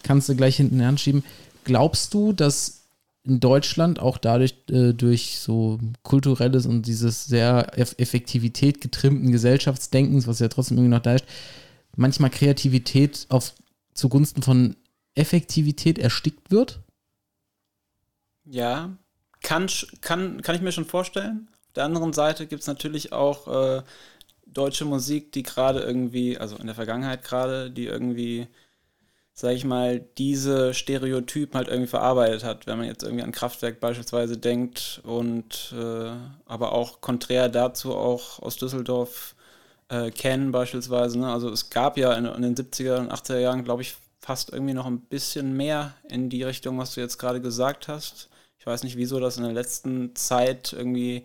kannst du gleich hinten anschieben, glaubst du, dass in Deutschland auch dadurch äh, durch so kulturelles und dieses sehr Eff Effektivität getrimmten Gesellschaftsdenkens, was ja trotzdem irgendwie noch da ist, manchmal Kreativität auf zugunsten von Effektivität erstickt wird? ja, kann, kann, kann ich mir schon vorstellen. Auf der anderen Seite gibt es natürlich auch äh, deutsche Musik, die gerade irgendwie, also in der Vergangenheit gerade, die irgendwie, sag ich mal, diese Stereotypen halt irgendwie verarbeitet hat. Wenn man jetzt irgendwie an Kraftwerk beispielsweise denkt und äh, aber auch konträr dazu auch aus Düsseldorf äh, kennen beispielsweise. Ne? Also es gab ja in, in den 70er und 80er Jahren, glaube ich, fast irgendwie noch ein bisschen mehr in die Richtung, was du jetzt gerade gesagt hast. Weiß nicht, wieso das in der letzten Zeit irgendwie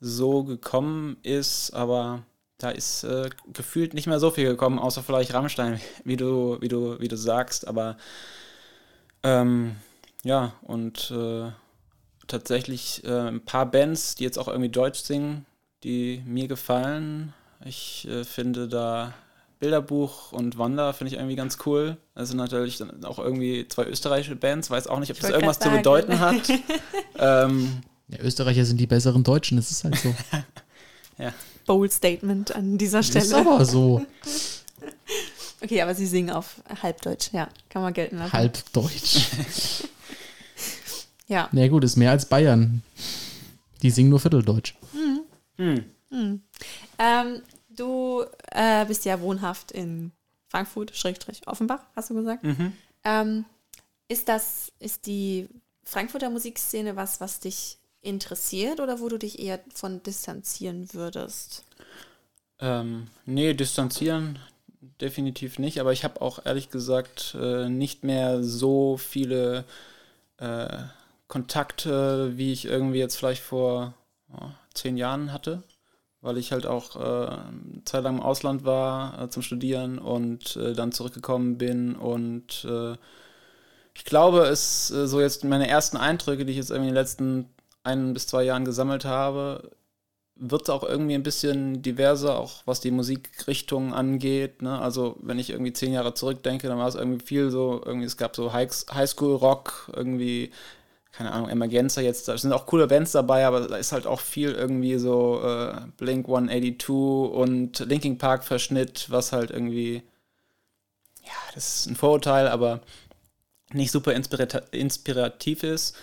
so gekommen ist, aber da ist äh, gefühlt nicht mehr so viel gekommen, außer vielleicht Rammstein, (laughs) wie du, wie du, wie du sagst. Aber ähm, ja, und äh, tatsächlich äh, ein paar Bands, die jetzt auch irgendwie Deutsch singen, die mir gefallen. Ich äh, finde da Bilderbuch und Wanda finde ich irgendwie ganz cool. Das sind natürlich dann auch irgendwie zwei österreichische Bands, weiß auch nicht, ob Ich das irgendwas zu bedeuten hat. (laughs) ähm, Ja, Österreicher sind die besseren Deutschen, das ist halt so. (laughs) Bold Statement an dieser Das ist Stelle. aber so (laughs) Okay, aber sie singen auf Halbdeutsch, ja, kann man gelten lassen. halb deutsch. Ja. Na gut, ist mehr als Bayern. Die singen nur Vierteldeutsch. hm. Ähm, du äh, bist ja wohnhaft in Frankfurt, Schrägstrich Offenbach, hast du gesagt. Mhm. Ähm, ist das, ist die Frankfurter Musikszene was, was dich interessiert oder wo du dich eher von distanzieren würdest? Ähm, nee, distanzieren definitiv nicht, aber ich habe auch ehrlich gesagt äh, nicht mehr so viele äh, Kontakte, wie ich irgendwie jetzt vielleicht vor ja, zehn Jahren hatte, weil ich halt auch äh, Zeit lang im Ausland war äh, zum Studieren und äh, dann zurückgekommen bin und äh, ich glaube, es äh, so jetzt meine ersten Eindrücke, die ich jetzt irgendwie in den letzten ein bis zwei Jahren gesammelt habe, wird auch irgendwie ein bisschen diverser, auch was die Musikrichtung angeht. Ne? Also wenn ich irgendwie zehn Jahre zurückdenke, dann war es irgendwie viel so, irgendwie, es gab so High- Highschool-Rock, irgendwie, keine Ahnung, Emergenza jetzt, da sind auch coole Bands dabei, aber da ist halt auch viel irgendwie so äh, Blink 182 und Linkin Park Verschnitt, was halt irgendwie, ja, das ist ein Vorurteil, aber nicht super inspirativ ist.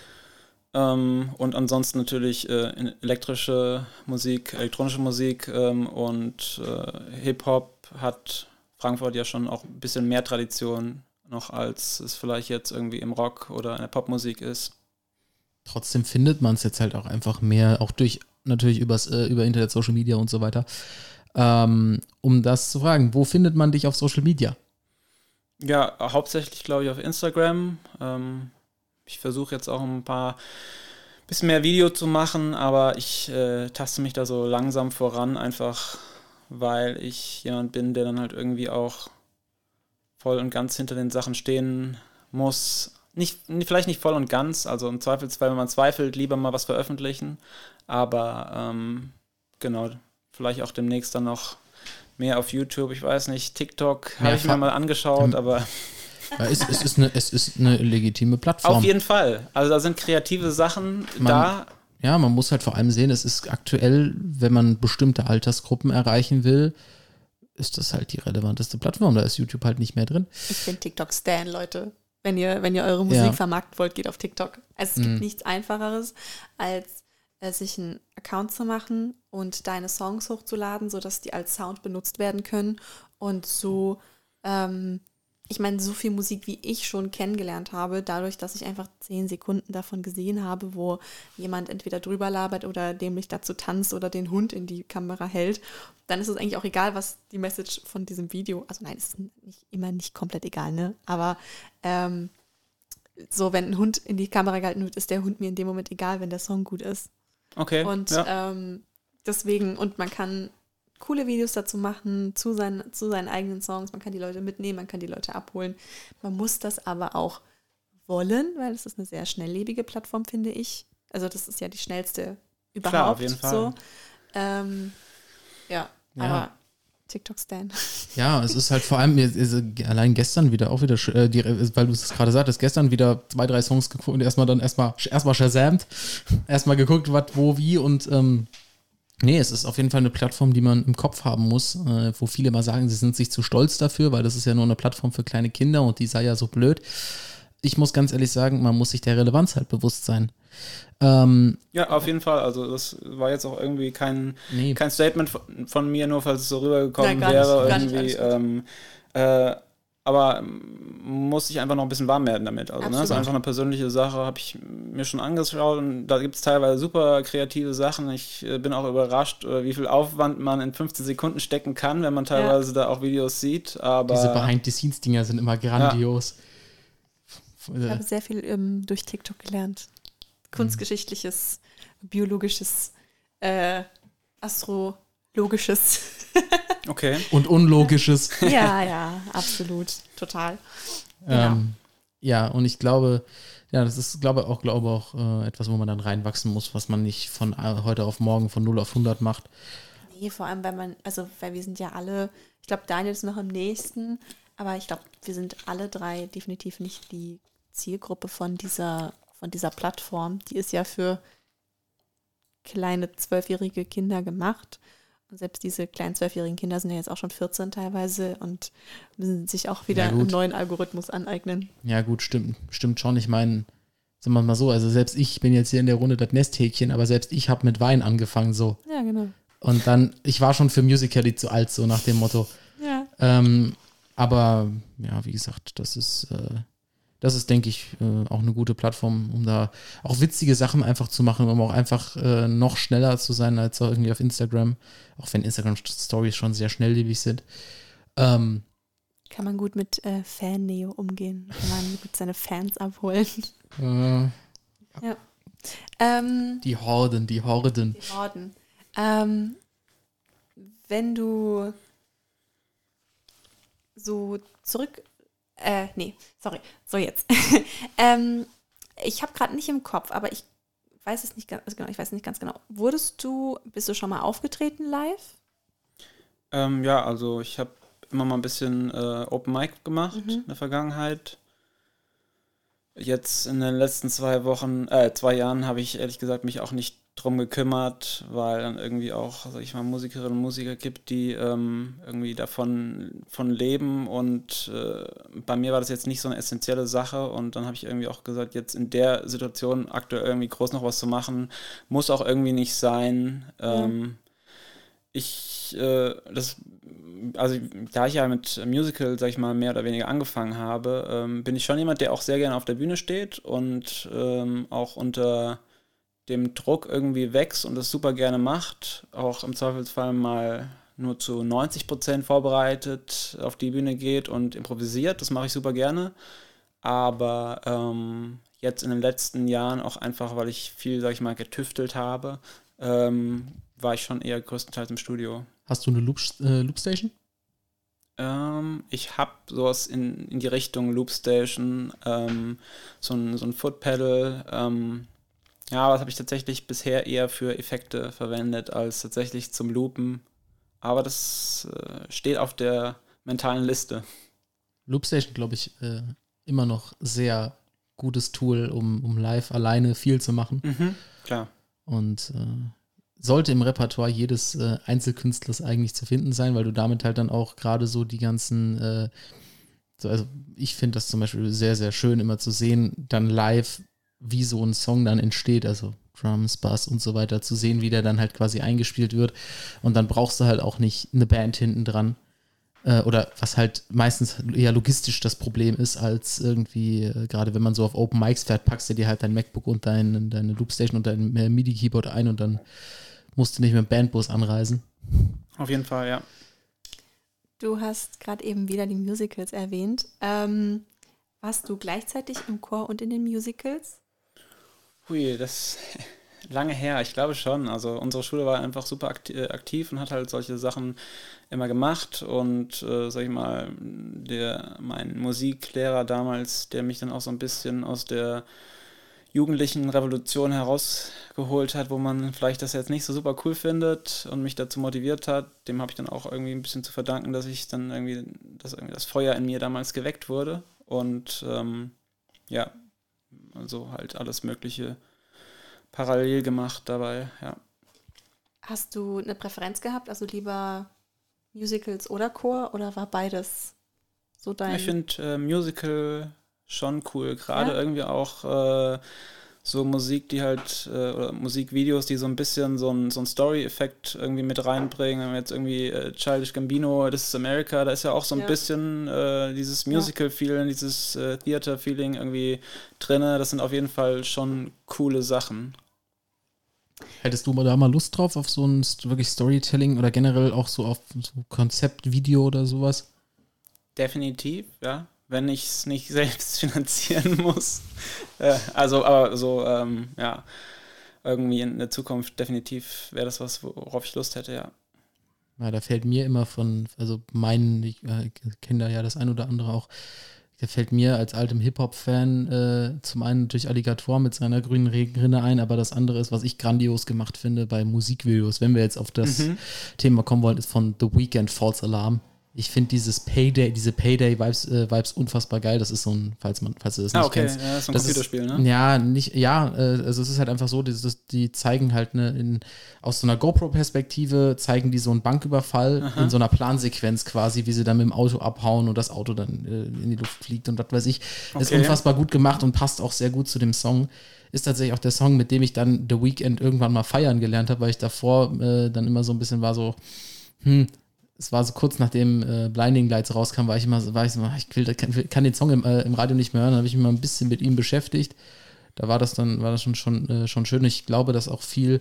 Ähm, und ansonsten natürlich äh, elektrische Musik, elektronische Musik ähm, und äh, Hip-Hop hat Frankfurt ja schon auch ein bisschen mehr Tradition noch, als es vielleicht jetzt irgendwie im Rock oder in der Popmusik ist. Trotzdem findet man es jetzt halt auch einfach mehr, auch durch natürlich übers, äh, über Internet, Social Media und so weiter. Ähm, um das zu fragen, wo findet man dich auf Social Media? Ja, hauptsächlich glaube ich auf Instagram. Ähm, ich versuche jetzt auch ein paar bisschen mehr Video zu machen, aber ich äh, taste mich da so langsam voran, einfach weil ich jemand bin, der dann halt irgendwie auch voll und ganz hinter den Sachen stehen muss. Nicht, vielleicht nicht voll und ganz, also im Zweifelsfall, wenn man zweifelt, lieber mal was veröffentlichen. Aber ähm, genau, vielleicht auch demnächst dann noch mehr auf YouTube. Ich weiß nicht, TikTok habe ich mir mal angeschaut, aber Ja, es, es, ist eine, es ist eine legitime Plattform. auf jeden Fall. Also da sind kreative Sachen Man- da. Ja, man muss halt vor allem sehen, es ist aktuell, wenn man bestimmte Altersgruppen erreichen will, ist das halt die relevanteste Plattform. Da ist YouTube halt nicht mehr drin. Ich bin TikTok-Stan, Leute. Wenn ihr, wenn ihr eure Musik Ja. vermarkten wollt, geht auf TikTok. Also es gibt Mhm. nichts Einfacheres, als äh, sich einen Account zu machen und deine Songs hochzuladen, sodass die als Sound benutzt werden können. Und so, ähm, ich meine, so viel Musik, wie ich schon kennengelernt habe, dadurch, dass ich einfach zehn Sekunden davon gesehen habe, wo jemand entweder drüber labert oder dämlich dazu tanzt oder den Hund in die Kamera hält, dann ist es eigentlich auch egal, was die Message von diesem Video, also nein, es ist nicht, immer nicht komplett egal, ne? Aber ähm, so, wenn ein Hund in die Kamera gehalten wird, ist der Hund mir in dem Moment egal, wenn der Song gut ist. Okay. Und ja. ähm, deswegen, und man kann coole Videos dazu machen, zu seinen, zu seinen eigenen Songs. Man kann die Leute mitnehmen, man kann die Leute abholen. Man muss das aber auch wollen, weil es ist eine sehr schnelllebige Plattform, finde ich. Also das ist ja die schnellste überhaupt. Klar, auf jeden Fall. So. Ähm, ja, Ja. aber TikTok-Stan. (laughs) Ja, es ist halt vor allem äh, allein gestern wieder auch wieder, äh, die, weil du es gerade sagtest, gestern wieder zwei, drei Songs geguckt und erstmal dann erstmal erstmal shazamt, (laughs) erstmal geguckt, was, wo, wie und ähm, nee, es ist auf jeden Fall eine Plattform, die man im Kopf haben muss, äh, wo viele mal sagen, sie sind sich zu stolz dafür, weil das ist ja nur eine Plattform für kleine Kinder und die sei ja so blöd. Ich muss ganz ehrlich sagen, man muss sich der Relevanz halt bewusst sein. Ähm, Ja, auf jeden Fall. Also das war jetzt auch irgendwie kein, nee, kein Statement von, von mir, nur falls es so rübergekommen Nein, gar nicht, wäre. gar nicht, irgendwie. ähm, äh, aber ähm, muss ich einfach noch ein bisschen warm werden damit. Also, ne? Das ist Absolut. einfach eine persönliche Sache, habe ich mir schon angeschaut und da gibt es teilweise super kreative Sachen. Ich äh, bin auch überrascht, äh, wie viel Aufwand man in 15 Sekunden stecken kann, wenn man teilweise da auch Videos sieht. Aber diese Behind-the-Scenes-Dinger sind immer grandios. Ich habe sehr viel ähm, durch TikTok gelernt. Kunstgeschichtliches, biologisches, äh, astrologisches. (laughs) okay. Und Unlogisches. (laughs) ja, ja, absolut. Total. Genau. Ähm, ja, und ich glaube, ja, das ist, glaube auch, glaube auch äh, etwas, wo man dann reinwachsen muss, was man nicht von äh, heute auf morgen von 0 auf 100 macht. Nee, vor allem, weil man, also, weil wir sind ja alle, ich glaube, Daniel ist noch am nächsten, aber ich glaube, wir sind alle drei definitiv nicht die Zielgruppe von dieser, von dieser Plattform. Die ist ja für kleine zwölfjährige Kinder gemacht. Und selbst diese kleinen zwölfjährigen Kinder sind ja jetzt auch schon 14 teilweise und müssen sich auch wieder Ja, einen neuen Algorithmus aneignen. Ja, gut, stimmt, stimmt schon. Ich meine, sagen wir mal so, also selbst ich bin jetzt hier in der Runde das Nesthäkchen, aber selbst ich habe mit Wein angefangen so. Ja, genau. Und dann, ich war schon für Musical.ly zu alt, so nach dem Motto. Ja. Ähm, aber ja, wie gesagt, das ist, äh, das ist, denke ich, äh, auch eine gute Plattform, um da auch witzige Sachen einfach zu machen, um auch einfach äh, noch schneller zu sein als irgendwie auf Instagram. Auch wenn Instagram-Stories schon sehr schnelllebig sind. Ähm, Kann man gut mit äh, Fan-Neo umgehen. Kann man gut seine Fans abholen. äh, Ähm, die Horden, die Horden. Die Horden. Ähm, wenn du so zurück. Äh, nee, sorry. So jetzt. (laughs) ähm, ich habe gerade nicht im Kopf, aber ich weiß es nicht ganz also genau. Ich weiß nicht ganz genau. Wurdest du, bist du schon mal aufgetreten live? Ähm, ja, also ich habe immer mal ein bisschen äh, Open Mic gemacht Mhm. in der Vergangenheit. Jetzt in den letzten zwei Wochen, äh, zwei Jahren habe ich ehrlich gesagt mich auch nicht drum gekümmert, weil dann irgendwie auch, sag ich mal, Musikerinnen und Musiker gibt, die ähm, irgendwie davon von leben. Und äh, bei mir war das jetzt nicht so eine essentielle Sache. Und dann habe ich irgendwie auch gesagt, jetzt in der Situation aktuell irgendwie groß noch was zu machen, muss auch irgendwie nicht sein. Ähm, ich, äh, das, also da ich ja mit Musical, sag ich mal, mehr oder weniger angefangen habe, ähm, bin ich schon jemand, der auch sehr gerne auf der Bühne steht und ähm, auch unter dem Druck irgendwie wächst und das super gerne macht, auch im Zweifelsfall mal nur zu 90 Prozent vorbereitet auf die Bühne geht und improvisiert. Das mache ich super gerne. Aber ähm, jetzt in den letzten Jahren auch einfach, weil ich viel, sag ich mal, getüftelt habe, ähm, war ich schon eher größtenteils im Studio. Hast du eine Loop, äh, Loopstation? Ähm, ich habe sowas in, in die Richtung Loopstation, ähm, so ein, so ein Footpedal. Ähm, ja, was habe ich tatsächlich bisher eher für Effekte verwendet als tatsächlich zum Loopen. Aber das äh, steht auf der mentalen Liste. Loopstation, glaube ich, äh, immer noch sehr gutes Tool, um, um live alleine viel zu machen. Klar. Und äh, sollte im Repertoire jedes äh, Einzelkünstlers eigentlich zu finden sein, weil du damit halt dann auch gerade so die ganzen, äh, so, also ich finde das zum Beispiel sehr, sehr schön immer zu sehen, dann live, wie so ein Song dann entsteht, also Drums, Bass und so weiter, zu sehen, wie der dann halt quasi eingespielt wird. Und dann brauchst du halt auch nicht eine Band hinten dran. Äh, oder was halt meistens eher logistisch das Problem ist, als irgendwie, äh, gerade wenn man so auf Open Mics fährt, packst du dir halt dein MacBook und dein, deine Loopstation und dein äh, MIDI-Keyboard ein und dann musst du nicht mit dem Bandbus anreisen. Auf jeden Fall, ja. Du hast gerade eben wieder die Musicals erwähnt. Ähm, warst du gleichzeitig im Chor und in den Musicals? Hui, das (laughs) lange her, ich glaube schon. Also unsere Schule war einfach super äh, aktiv und hat halt solche Sachen immer gemacht. Und äh, sag ich mal, der, mein Musiklehrer damals, der mich dann auch so ein bisschen aus der jugendlichen Revolution herausgeholt hat, wo man vielleicht das jetzt nicht so super cool findet und mich dazu motiviert hat, dem habe ich dann auch irgendwie ein bisschen zu verdanken, dass ich dann irgendwie, dass irgendwie das Feuer in mir damals geweckt wurde. Und ähm, ja, also halt alles Mögliche parallel gemacht dabei, ja. Hast du eine Präferenz gehabt? Also lieber Musicals oder Chor oder war beides so dein? Ich finde äh, Musical schon cool, gerade Ja? irgendwie auch äh, so Musik, die halt, äh, oder Musikvideos, die so ein bisschen so ein, so ein Story-Effekt irgendwie mit reinbringen. Wenn wir jetzt irgendwie äh, Childish Gambino, This is America, da ist ja auch so ein Ja. bisschen äh, dieses Musical-Feeling, dieses äh, Theater-Feeling irgendwie drin. Das sind auf jeden Fall schon coole Sachen. Hättest du mal da mal Lust drauf auf so ein wirklich Storytelling oder generell auch so auf so Konzeptvideo oder sowas? Definitiv, ja. Wenn ich es nicht (laughs) selbst finanzieren muss. Äh, also, aber so, ähm, ja, irgendwie in der Zukunft definitiv wäre das was, worauf ich Lust hätte, ja. Ja, da fällt mir immer von, also meinen, ich äh, kenne da ja das ein oder andere auch, da fällt mir als altem Hip-Hop-Fan äh, zum einen natürlich Alligator mit seiner grünen Regenrinne ein, aber das andere ist, was ich grandios gemacht finde bei Musikvideos, wenn wir jetzt auf das Mhm. Thema kommen wollen, ist von The Weeknd False Alarm. Ich finde dieses Payday, diese Payday-Vibes äh, Vibes unfassbar geil. Das ist so ein, falls man, falls du das Ah, nicht okay, kennst. ja, das ist ein Das Computerspiel, ne? Ja, nicht, ja, äh, also es ist halt einfach so, dieses, die zeigen halt ne, in, aus so einer GoPro-Perspektive, zeigen die so einen Banküberfall in so einer Plansequenz quasi, wie sie dann mit dem Auto abhauen und das Auto dann äh, in die Luft fliegt und was weiß ich. Ist Okay. unfassbar gut gemacht und passt auch sehr gut zu dem Song. Ist tatsächlich auch der Song, mit dem ich dann The Weeknd irgendwann mal feiern gelernt habe, weil ich davor äh, dann immer so ein bisschen war so, hm, es war so kurz nachdem äh, Blinding Lights rauskam, war ich immer so, war ich so, ich will, kann, kann den Song im, äh, im Radio nicht mehr hören, dann habe ich mich mal ein bisschen mit ihm beschäftigt. Da war das dann, war das schon, schon, äh, schon schön. Ich glaube, dass auch viel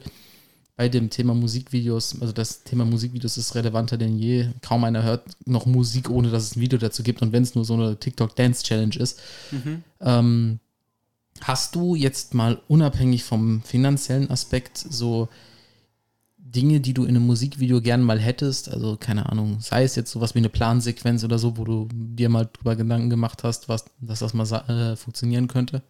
bei dem Thema Musikvideos, also das Thema Musikvideos ist relevanter denn je. Kaum einer hört noch Musik, ohne dass es ein Video dazu gibt und wenn es nur so eine TikTok-Dance-Challenge ist. Ähm, hast du jetzt mal unabhängig vom finanziellen Aspekt so Dinge, die du in einem Musikvideo gern mal hättest, also keine Ahnung, sei es jetzt sowas wie eine Plansequenz oder so, wo du dir mal drüber Gedanken gemacht hast, was, dass das mal äh, funktionieren könnte?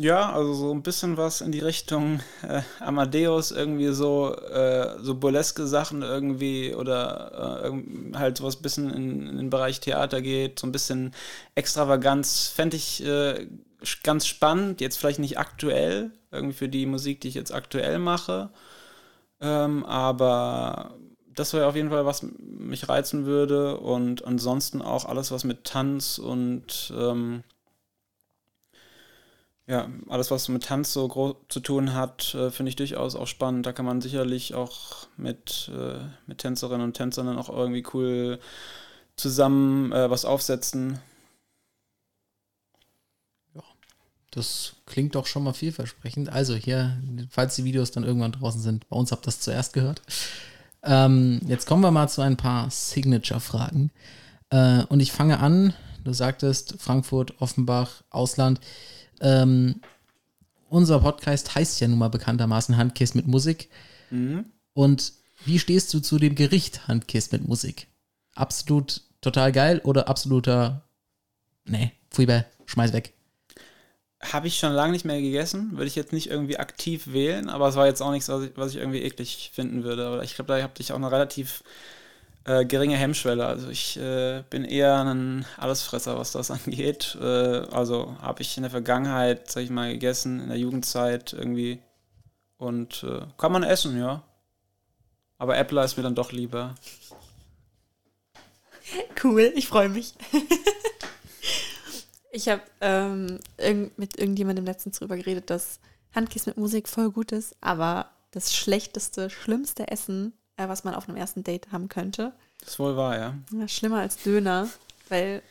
Ja, also so ein bisschen was in die Richtung äh, Amadeus, irgendwie so, äh, so burleske Sachen irgendwie oder äh, halt sowas bisschen in, in den Bereich Theater geht, so ein bisschen Extravaganz, fände ich äh, ganz spannend, jetzt vielleicht nicht aktuell, irgendwie für die Musik, die ich jetzt aktuell mache, ähm, aber das wäre auf jeden Fall, was mich reizen würde und ansonsten auch alles, was mit Tanz und ähm, ja, alles, was mit Tanz so groß zu tun hat, äh, finde ich durchaus auch spannend. Da kann man sicherlich auch mit, äh, mit Tänzerinnen und Tänzern dann auch irgendwie cool zusammen äh, was aufsetzen. Das klingt doch schon mal vielversprechend. Also hier, falls die Videos dann irgendwann draußen sind, bei uns habt ihr das zuerst gehört. Ähm, jetzt kommen wir mal zu ein paar Signature-Fragen. Äh, und ich fange an, du sagtest Frankfurt, Offenbach, Ausland. Ähm, unser Podcast heißt ja nun mal bekanntermaßen Handkiss mit Musik. Und wie stehst du zu dem Gericht Handkiss mit Musik? Absolut total geil oder absoluter, nee, Fui schmeiß weg. Habe ich schon lange nicht mehr gegessen, würde ich jetzt nicht irgendwie aktiv wählen, aber es war jetzt auch nichts, was ich, was ich irgendwie eklig finden würde. Aber ich glaube, da habe ich auch eine relativ äh, geringe Hemmschwelle. Also ich äh, bin eher ein Allesfresser, was das (laughs) angeht. Äh, also habe ich in der Vergangenheit, sag ich mal, gegessen, in der Jugendzeit irgendwie. Und äh, kann man essen, ja. Aber Äppler ist mir dann doch lieber. Cool, ich freue mich. (laughs) ich habe ähm, mit irgendjemandem letztens drüber geredet, dass Handkiss mit Musik voll gut ist, aber das schlechteste, schlimmste Essen, äh, was man auf einem ersten Date haben könnte, Das ist wohl wahr, ja. ja, schlimmer als Döner, weil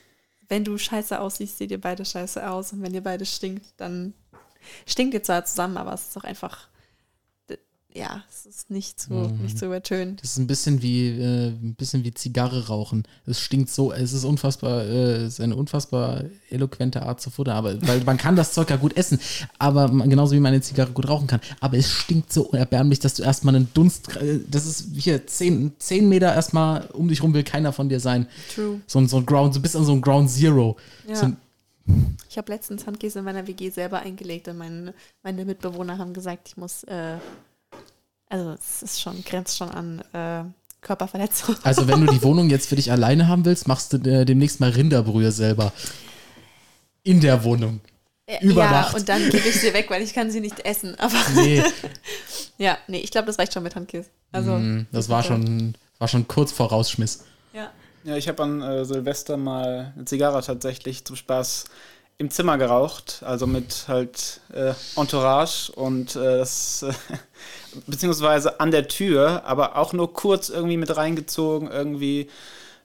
wenn du scheiße aussiehst, seht ihr beide scheiße aus und wenn ihr beide stinkt, dann stinkt ihr zwar zusammen, aber es ist doch einfach, ja, es ist nicht zu, nicht zu übertönen. Das ist ein bisschen wie äh, ein bisschen wie Zigarre rauchen. Es stinkt so, es ist unfassbar, äh, es ist eine unfassbar eloquente Art zu futtern, aber weil man kann das Zeug ja gut essen, aber man, genauso wie man eine Zigarre gut rauchen kann. Aber es stinkt so erbärmlich, dass du erstmal einen Dunst, äh, das ist hier zehn, zehn Meter erstmal um dich rum will keiner von dir sein. True. So, ein- so ein Ground, du bist an so einem Ground Zero. Ja. So ein, Ich habe letztens Handkäse in meiner WG selber eingelegt und meine, meine Mitbewohner haben gesagt, ich muss, äh, also es ist schon, grenzt schon an äh, Körperverletzung. also wenn du die (laughs) Wohnung jetzt für dich alleine haben willst, machst du äh, demnächst mal Rinderbrühe selber. In der Wohnung. über ja, Nacht. und dann gebe ich sie weg, weil ich kann sie nicht essen. Aber (laughs) Nee, (laughs) ja, nee, ich glaube, das reicht schon mit Handkäse. Also, Mm, das war schon, war schon kurz vor Rausschmiss. Ja. Ja, ich habe an äh, Silvester mal eine Zigarre tatsächlich zum Spaß im Zimmer geraucht, also mit halt äh, Entourage und äh, das, äh, (laughs) beziehungsweise an der Tür, aber auch nur kurz irgendwie mit reingezogen, irgendwie.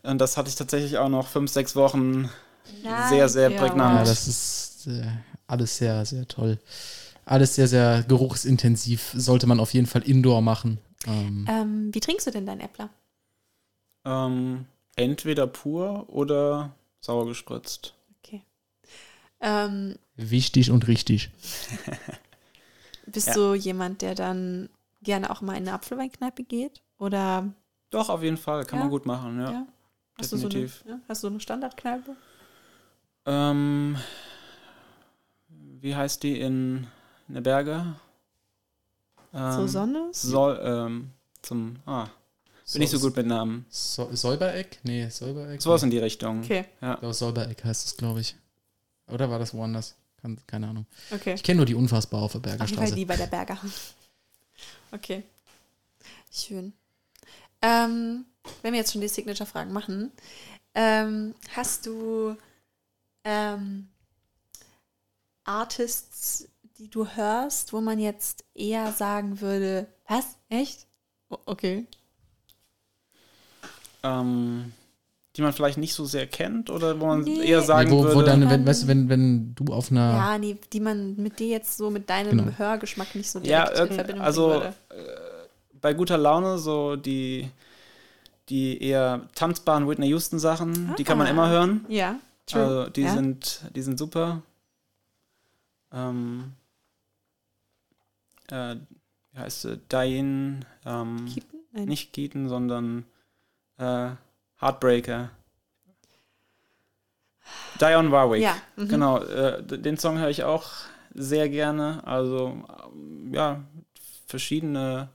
Und das hatte ich tatsächlich auch noch fünf, sechs Wochen sehr, sehr Ja, prägnant. Ja, das ist äh, alles sehr, sehr toll. Alles sehr, sehr geruchsintensiv. Sollte man auf jeden Fall indoor machen. Ähm, Ähm, wie trinkst du denn dein Äppler? Ähm, entweder pur oder sauer gespritzt. Ähm, wichtig und richtig. (laughs) bist Ja. du jemand, der dann gerne auch mal in eine Apfelweinkneipe geht? Oder Doch, auf jeden Fall, kann Ja? man gut machen, ja. ja? Hast du so eine, definitiv. ja? Hast du so eine Standardkneipe? Ähm, wie heißt die in, in der Berge? Ähm, so Sonne? Soll, ähm, zum, ah, bin nicht so gut mit Namen. So, Säubereck? Nee, Säubereck. Sowas in die Richtung. Okay, Ja. Ich glaube, Säubereck heißt es, glaube ich. Oder war das woanders? Kann, keine Ahnung. okay. Ich kenne nur die Unfassbar auf der Auf jeden Fall Bergerstraße. lieber der Berger. (laughs) Okay. Schön. Ähm, wenn wir jetzt schon die Signature-Fragen machen, ähm, hast du ähm, Artists, die du hörst, wo man jetzt eher sagen würde, was? Echt? O- Okay. Ähm, die man vielleicht nicht so sehr kennt oder wo man Nee. eher sagen nee, wo, würde. wo dann, wenn, Ähm, weißt du, wenn, wenn du auf einer. Ja, nee, die man mit dir jetzt so mit deinem Genau. Hörgeschmack nicht so Ja, direkt in irgend- Verbindung also bringen äh, würde. bei guter Laune so die, die eher tanzbaren Whitney Houston Sachen, die kann man Ah. immer hören. Ja, true. Also die ja. sind, die sind super. Ähm, äh, wie heißt sie? Diane, ähm, Keaton? Nein. nicht Keaton, sondern äh, Heartbreaker. Dionne Warwick. Ja, mhm. Genau, äh, den Song höre ich auch sehr gerne. Also, ähm, ja, verschiedene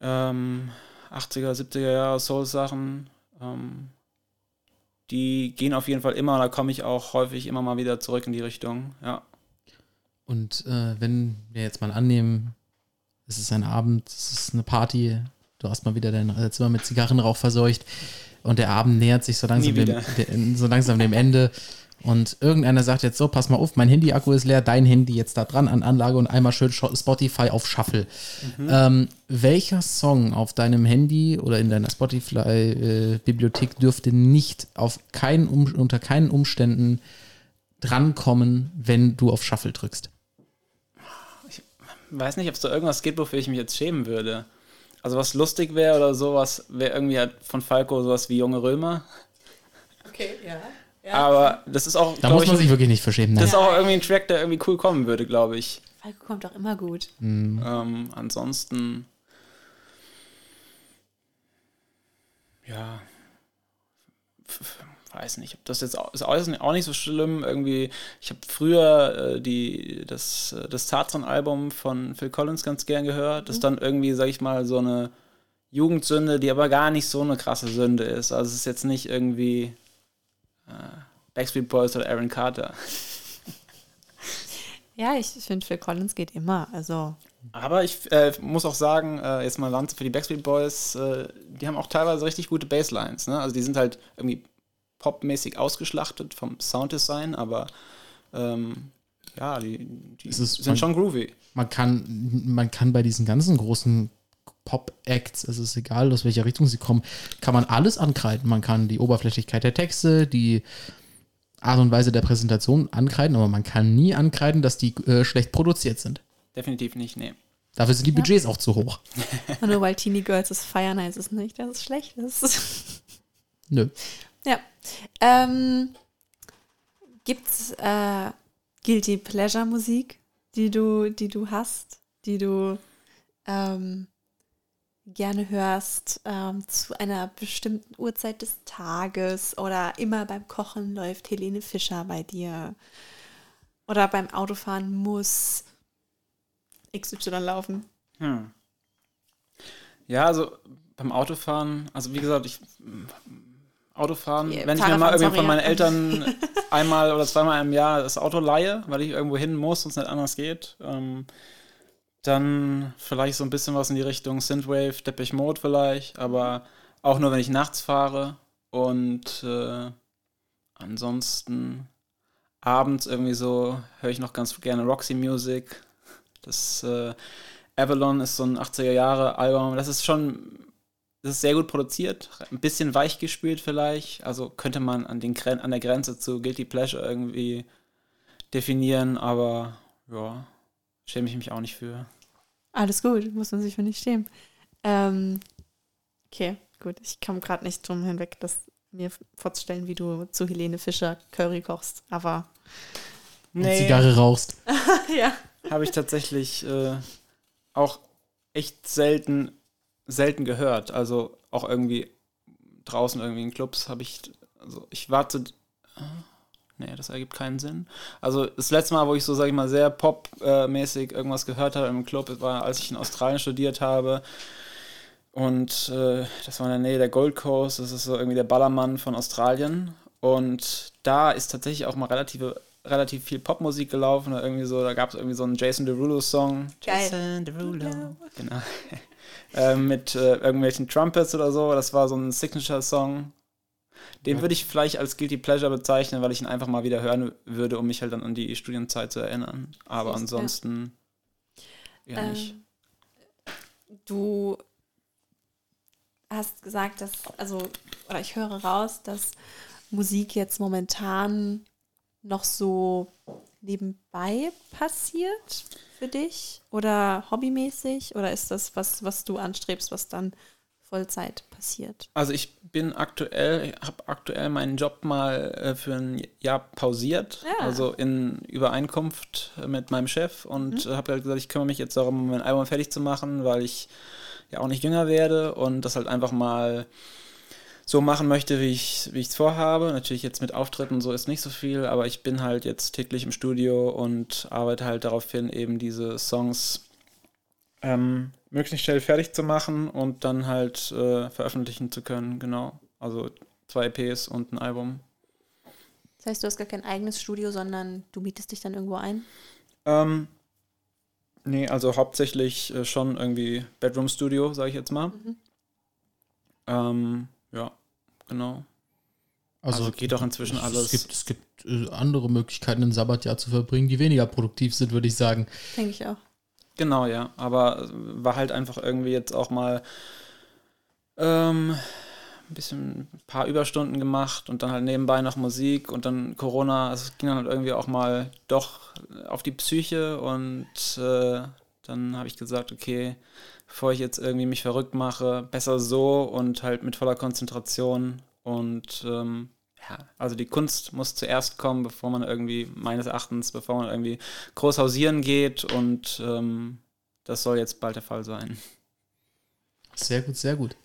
ähm, 80er, 70er Jahre Soul-Sachen. Ähm, die gehen auf jeden Fall immer, da komme ich auch häufig immer mal wieder zurück in die Richtung. Ja. Und äh, wenn wir jetzt mal annehmen, es ist ein Abend, es ist eine Party, du hast mal wieder dein äh, Zimmer mit Zigarrenrauch verseucht und der Abend nähert sich so langsam, dem, de, so langsam dem Ende und irgendeiner sagt jetzt so, pass mal auf, mein Handy-Akku ist leer, dein Handy jetzt da dran an Anlage und einmal schön Spotify auf Shuffle. Ähm, welcher Song auf deinem Handy oder in deiner Spotify-Bibliothek dürfte nicht auf keinen um, unter keinen Umständen drankommen, wenn du auf Shuffle drückst? Weiß nicht, ob es da irgendwas gibt, wofür ich mich jetzt schämen würde. Also, was lustig wäre oder sowas, wäre irgendwie halt von Falco sowas wie Junge Römer. Okay, ja. ja. Aber das ist auch, Da muss man ich, sich wirklich nicht verschämen. das Nein. ist auch irgendwie ein Track, der irgendwie cool kommen würde, glaube ich. Falco kommt doch immer gut. Ähm, ansonsten. Ja. f- Weiß nicht, ob das jetzt ist auch nicht so schlimm. Irgendwie, ich habe früher äh, die, das, äh, das Tarzan-Album von Phil Collins ganz gern gehört. Das ist dann irgendwie, sag ich mal, so eine Jugendsünde, die aber gar nicht so eine krasse Sünde ist. Also es ist jetzt nicht irgendwie äh, Backstreet Boys oder Aaron Carter. (laughs) Ja, ich finde, Phil Collins geht immer. Also, Aber ich äh, muss auch sagen, äh, jetzt mal Lanze für die Backstreet Boys, äh, die haben auch teilweise richtig gute Basslines. Ne? Also die sind halt irgendwie popmäßig ausgeschlachtet vom Sounddesign, aber ähm, ja, die, die Es ist- sind man- schon groovy. Man kann, man kann bei diesen ganzen großen Pop-Acts, es ist egal, aus welcher Richtung sie kommen, kann man alles ankreiden. Man kann die Oberflächlichkeit der Texte, die Art und Weise der Präsentation ankreiden, aber man kann nie ankreiden, dass die äh, schlecht produziert sind. Definitiv nicht, nee. Dafür sind die Budgets auch zu hoch. nur weil Teenie Girls es feiern, heißt es nicht, dass es schlecht ist. Nö. Ja. Ähm, gibt's äh, Guilty Pleasure Musik, die du, die du hast, die du ähm, gerne hörst ähm, zu einer bestimmten Uhrzeit des Tages oder immer beim Kochen läuft Helene Fischer bei dir oder beim Autofahren muss XY laufen. Hm. Ja, also beim Autofahren, also wie gesagt, ich Autofahren, Ja, wenn ich mir mal irgendwie von meinen. Eltern (laughs) einmal oder zweimal im Jahr das Auto leihe, weil ich irgendwo hin muss und es nicht anders geht, ähm, dann vielleicht so ein bisschen was in die Richtung Synthwave, Depeche Mode vielleicht, aber auch nur, wenn ich nachts fahre und äh, ansonsten abends irgendwie so, höre ich noch ganz gerne Roxy Music. Das äh, Avalon ist so ein 80er Jahre Album. Das ist schon, das ist sehr gut produziert, ein bisschen weich gespielt vielleicht. Also könnte man an, den, Gren- an der Grenze zu Guilty Pleasure irgendwie definieren, aber ja, schäme ich mich auch nicht für. Alles gut, muss man sich für nicht schämen. Ähm, okay, gut. Ich komme gerade nicht drum hinweg, das mir vorzustellen, wie du zu Helene Fischer Curry kochst. Aber Und Zigarre rauchst. (laughs) ja. habe ich tatsächlich äh, auch echt selten, selten gehört. Also auch irgendwie draußen irgendwie in Clubs habe ich, also ich warte, äh, nee, das ergibt keinen Sinn. Also das letzte Mal, wo ich so, sag ich mal, sehr popmäßig irgendwas gehört habe im Club, war, als ich in Australien studiert habe. Und äh, das war in der Nähe der Gold Coast, das ist so irgendwie der Ballermann von Australien. Und da ist tatsächlich auch mal relative, relativ viel Popmusik gelaufen. Oder irgendwie so, da gab es irgendwie so einen Jason Derulo-Song. Jason Derulo. Genau. (laughs) äh, mit äh, irgendwelchen Trumpets oder so. Das war so ein Signature-Song. Den würde ich vielleicht als Guilty Pleasure bezeichnen, weil ich ihn einfach mal wieder hören würde, um mich halt dann an die Studienzeit zu erinnern. Aber ja. ansonsten eher nicht. Ähm, du hast gesagt, dass, also, oder ich höre raus, dass Musik jetzt momentan noch so nebenbei passiert für dich oder hobbymäßig oder ist das was, was du anstrebst, was dann Vollzeit passiert? Also ich bin aktuell, habe aktuell meinen Job mal äh, für ein Jahr pausiert, Ja. also in Übereinkunft mit meinem Chef und Mhm. habe halt gesagt, ich kümmere mich jetzt darum, mein Album fertig zu machen, weil ich ja auch nicht jünger werde und das halt einfach mal so machen möchte, wie ich wie ich es vorhabe. Natürlich jetzt mit Auftritten so ist nicht so viel, aber ich bin halt jetzt täglich im Studio und arbeite halt darauf hin, eben diese Songs ähm, möglichst schnell fertig zu machen und dann halt äh, veröffentlichen zu können, genau. Also zwei EPs und ein Album. Das heißt, du hast gar kein eigenes Studio, sondern du mietest dich dann irgendwo ein? Ähm, nee, also hauptsächlich äh, schon irgendwie Bedroom-Studio, sage ich jetzt mal. Mhm. Ähm, ja, genau. Also geht doch inzwischen es, alles. Es gibt, es gibt äh, andere Möglichkeiten, ein Sabbatjahr zu verbringen, die weniger produktiv sind, würde ich sagen. Denke ich auch. Genau, ja. Aber äh, war halt einfach irgendwie jetzt auch mal ähm, ein bisschen ein paar Überstunden gemacht und dann halt nebenbei noch Musik und dann Corona. Also es ging dann halt irgendwie auch mal doch auf die Psyche und äh, dann habe ich gesagt, okay, bevor ich jetzt irgendwie mich verrückt mache, besser so und halt mit voller Konzentration und ähm, ja, also die Kunst muss zuerst kommen, bevor man irgendwie, meines Erachtens, bevor man irgendwie groß hausieren geht und ähm, das soll jetzt bald der Fall sein. Sehr gut, sehr gut.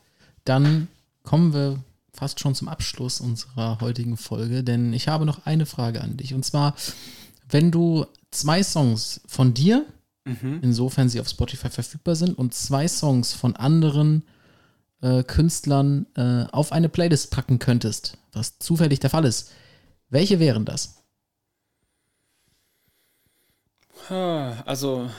Dann kommen wir fast schon zum Abschluss unserer heutigen Folge, denn ich habe noch eine Frage an dich. Und zwar, wenn du zwei Songs von dir, insofern sie auf Spotify verfügbar sind, und zwei Songs von anderen äh, Künstlern äh, auf eine Playlist packen könntest, was zufällig der Fall ist, welche wären das? Also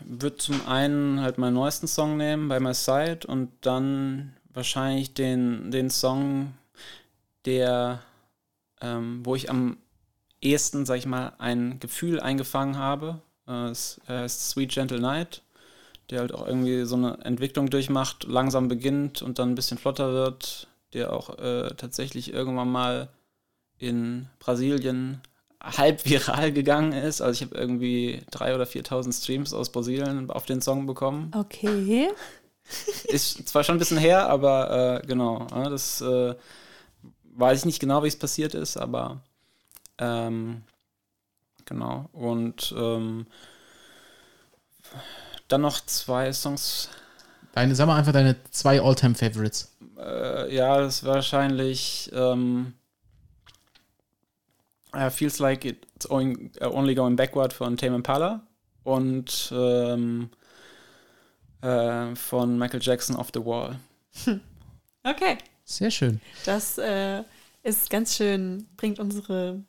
würde zum einen halt meinen neuesten Song nehmen, By My Side, und dann wahrscheinlich den, den Song, der, ähm, wo ich am ehesten, sag ich mal, ein Gefühl eingefangen habe. Äh, es heißt Sweet Gentle Night, der halt auch irgendwie so eine Entwicklung durchmacht, langsam beginnt und dann ein bisschen flotter wird, der auch äh, tatsächlich irgendwann mal in Brasilien halb viral gegangen ist. Also ich habe irgendwie 3.000 oder 4.000 Streams aus Brasilien auf den Song bekommen. Okay. (laughs) Ist zwar schon ein bisschen her, aber äh, genau, ja, das äh, weiß ich nicht genau, wie es passiert ist, aber ähm, genau. Und ähm, dann noch zwei Songs. Deine, sag mal einfach deine zwei All-Time-Favorites. Äh, ja, das ist wahrscheinlich ähm, äh, Feels Like It's only, uh, only Going Backward von Tame Impala und ähm, äh, von Michael Jackson Off the Wall. (laughs) Okay. Sehr schön. Das äh, ist ganz schön, bringt unsere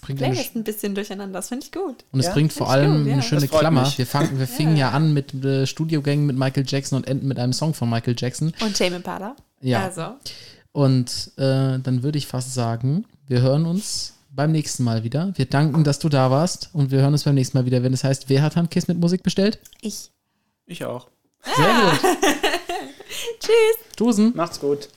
Bringt eine, Playlist ein bisschen durcheinander. Das finde ich gut. und es Ja, bringt vor allem gut, ja. eine schöne Klammer. mich. Wir, fangen, wir fingen ja an mit äh, Studiogängen mit Michael Jackson und enden mit einem Song von Michael Jackson. Und Tame Impala. Ja. Also, Und äh, dann würde ich fast sagen, wir hören uns beim nächsten Mal wieder. Wir danken, dass du da warst und wir hören uns beim nächsten Mal wieder, wenn es heißt, wer hat Handkiss mit Musik bestellt? Ich. Ich auch. Sehr gut. (laughs) Tschüss. Tusen. Macht's gut.